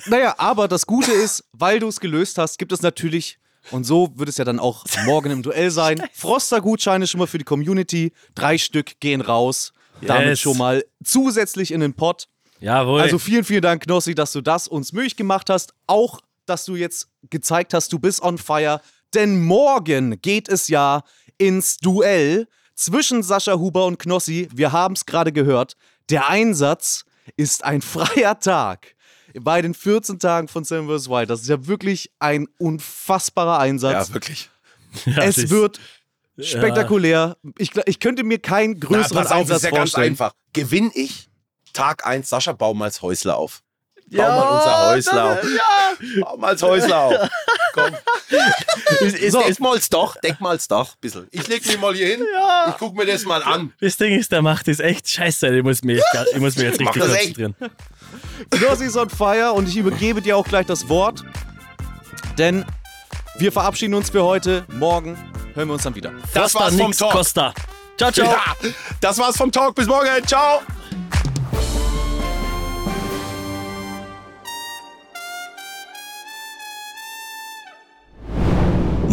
Naja, aber das Gute ist, weil du es gelöst hast, gibt es natürlich, und so wird es ja dann auch morgen im Duell sein, Froster-Gutscheine schon mal für die Community. Drei Stück gehen raus. Damit Yes. schon mal zusätzlich in den Pott. Jawohl. Also vielen, vielen Dank, Knossi, dass du das uns möglich gemacht hast. Auch, dass du jetzt gezeigt hast, du bist on fire. Denn morgen geht es ja ins Duell zwischen Sascha Huber und Knossi. Wir haben es gerade gehört. Der Einsatz ist ein freier Tag. Bei den 14 Tagen von Sam vs. Wild. Das ist ja wirklich ein unfassbarer Einsatz. Ja, wirklich. Ja, es wird spektakulär. Ich, gl- ich könnte mir keinen Na, größeren pass auf, Einsatz ist ja ganz vorstellen. einfach. Gewinn ich Tag 1, Sascha, bau mal das Häusler auf. Bau Ja, mal unser Häusler auf. Ja. Bau mal das Häusler auf. Komm. Ist, ist, So, ist, mal's doch, deck mal's doch, bisschen. Ich leg mich mal hier hin, Ja. ich guck mir das mal an. das Ding ist, der macht das echt scheiße. Ich muss mich, jetzt- ich muss mich jetzt richtig das konzentrieren. Knossi ist on fire und ich übergebe dir auch gleich das Wort. Denn wir verabschieden uns für heute. Morgen hören wir uns dann wieder. Das Costa war's vom nix Talk. Costa. Ciao, ciao. Ja, das war's vom Talk. Bis morgen. Ciao.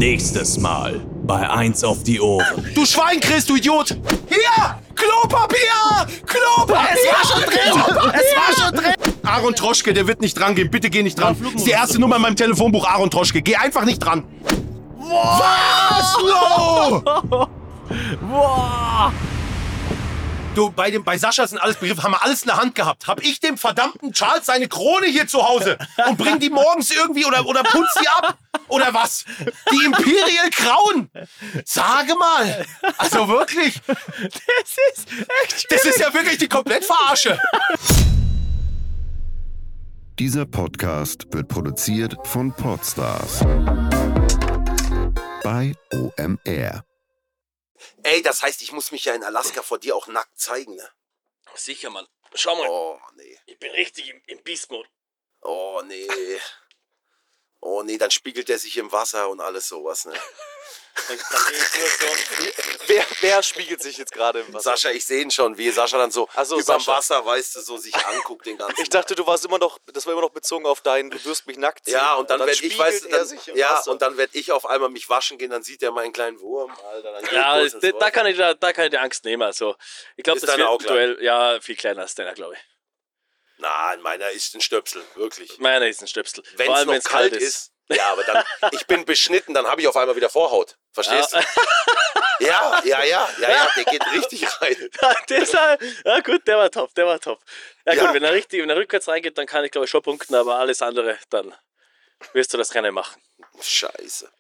Nächstes Mal bei Eins auf die Ohren. Du Schwein, Chris, du Idiot. Hier! Klopapier! Klopapier! Es war schon drin! Es war schon drin! Aaron Troschke, der wird nicht dran gehen. Bitte geh nicht dran. Das ist die erste Nummer in meinem Telefonbuch, Aaron Troschke. Geh einfach nicht dran. Was? No! Boah! Du, bei, dem, bei Sascha sind alles Begriffe, haben wir alles in der Hand gehabt. Hab ich dem verdammten Charles seine Krone hier zu Hause und bring die morgens irgendwie oder, oder putz die ab? Oder was? Die Imperial Crown? Sage mal. Also wirklich. Das ist echt Das ist ja wirklich die Komplettverarsche. Dieser Podcast wird produziert von Podstars bei OMR. Ey, das heißt, ich muss mich ja in Alaska vor dir auch nackt zeigen, ne? Sicher, Mann. Schau mal, Oh, nee. ich bin richtig im, im Beast-Mode. Oh, nee. Oh, nee, dann spiegelt er sich im Wasser und alles sowas, ne? Dann, dann bin ich nur so. Wer, wer spiegelt sich jetzt gerade im Wasser? Sascha, ich sehe ihn schon, wie Sascha dann so so, überm Sascha. Wasser, weißt du, so sich anguckt den ganzen Ich dachte, du warst immer noch, das war immer noch bezogen auf deinen, du wirst mich nackt sehen. Ja, und dann, werde ich, weißt du, dann, ja, Wasser. und dann werde ich auf einmal mich waschen gehen, dann sieht er meinen kleinen Wurm, Alter. Dann Ja, das, da, kann ich, da, da kann ich die Angst nehmen. Also, ich glaube, Ist das wird ein klein? Duell. Ja, viel kleiner als deiner, glaube ich. Nein, meiner ist ein Stöpsel, wirklich. Meiner ist ein Stöpsel. Wenn Vor es noch wenn's kalt ist. Ja, aber dann, ich bin beschnitten, dann habe ich auf einmal wieder Vorhaut. Verstehst du? Ja, ja, ja, ja, ja, der geht richtig rein. das, war- ja, gut, der war top, der war top. Ja, Ja. gut, wenn er richtig, wenn er rückwärts reingeht, dann kann ich, glaube ich, schon punkten, aber alles andere, dann wirst du das Rennen machen. Scheiße.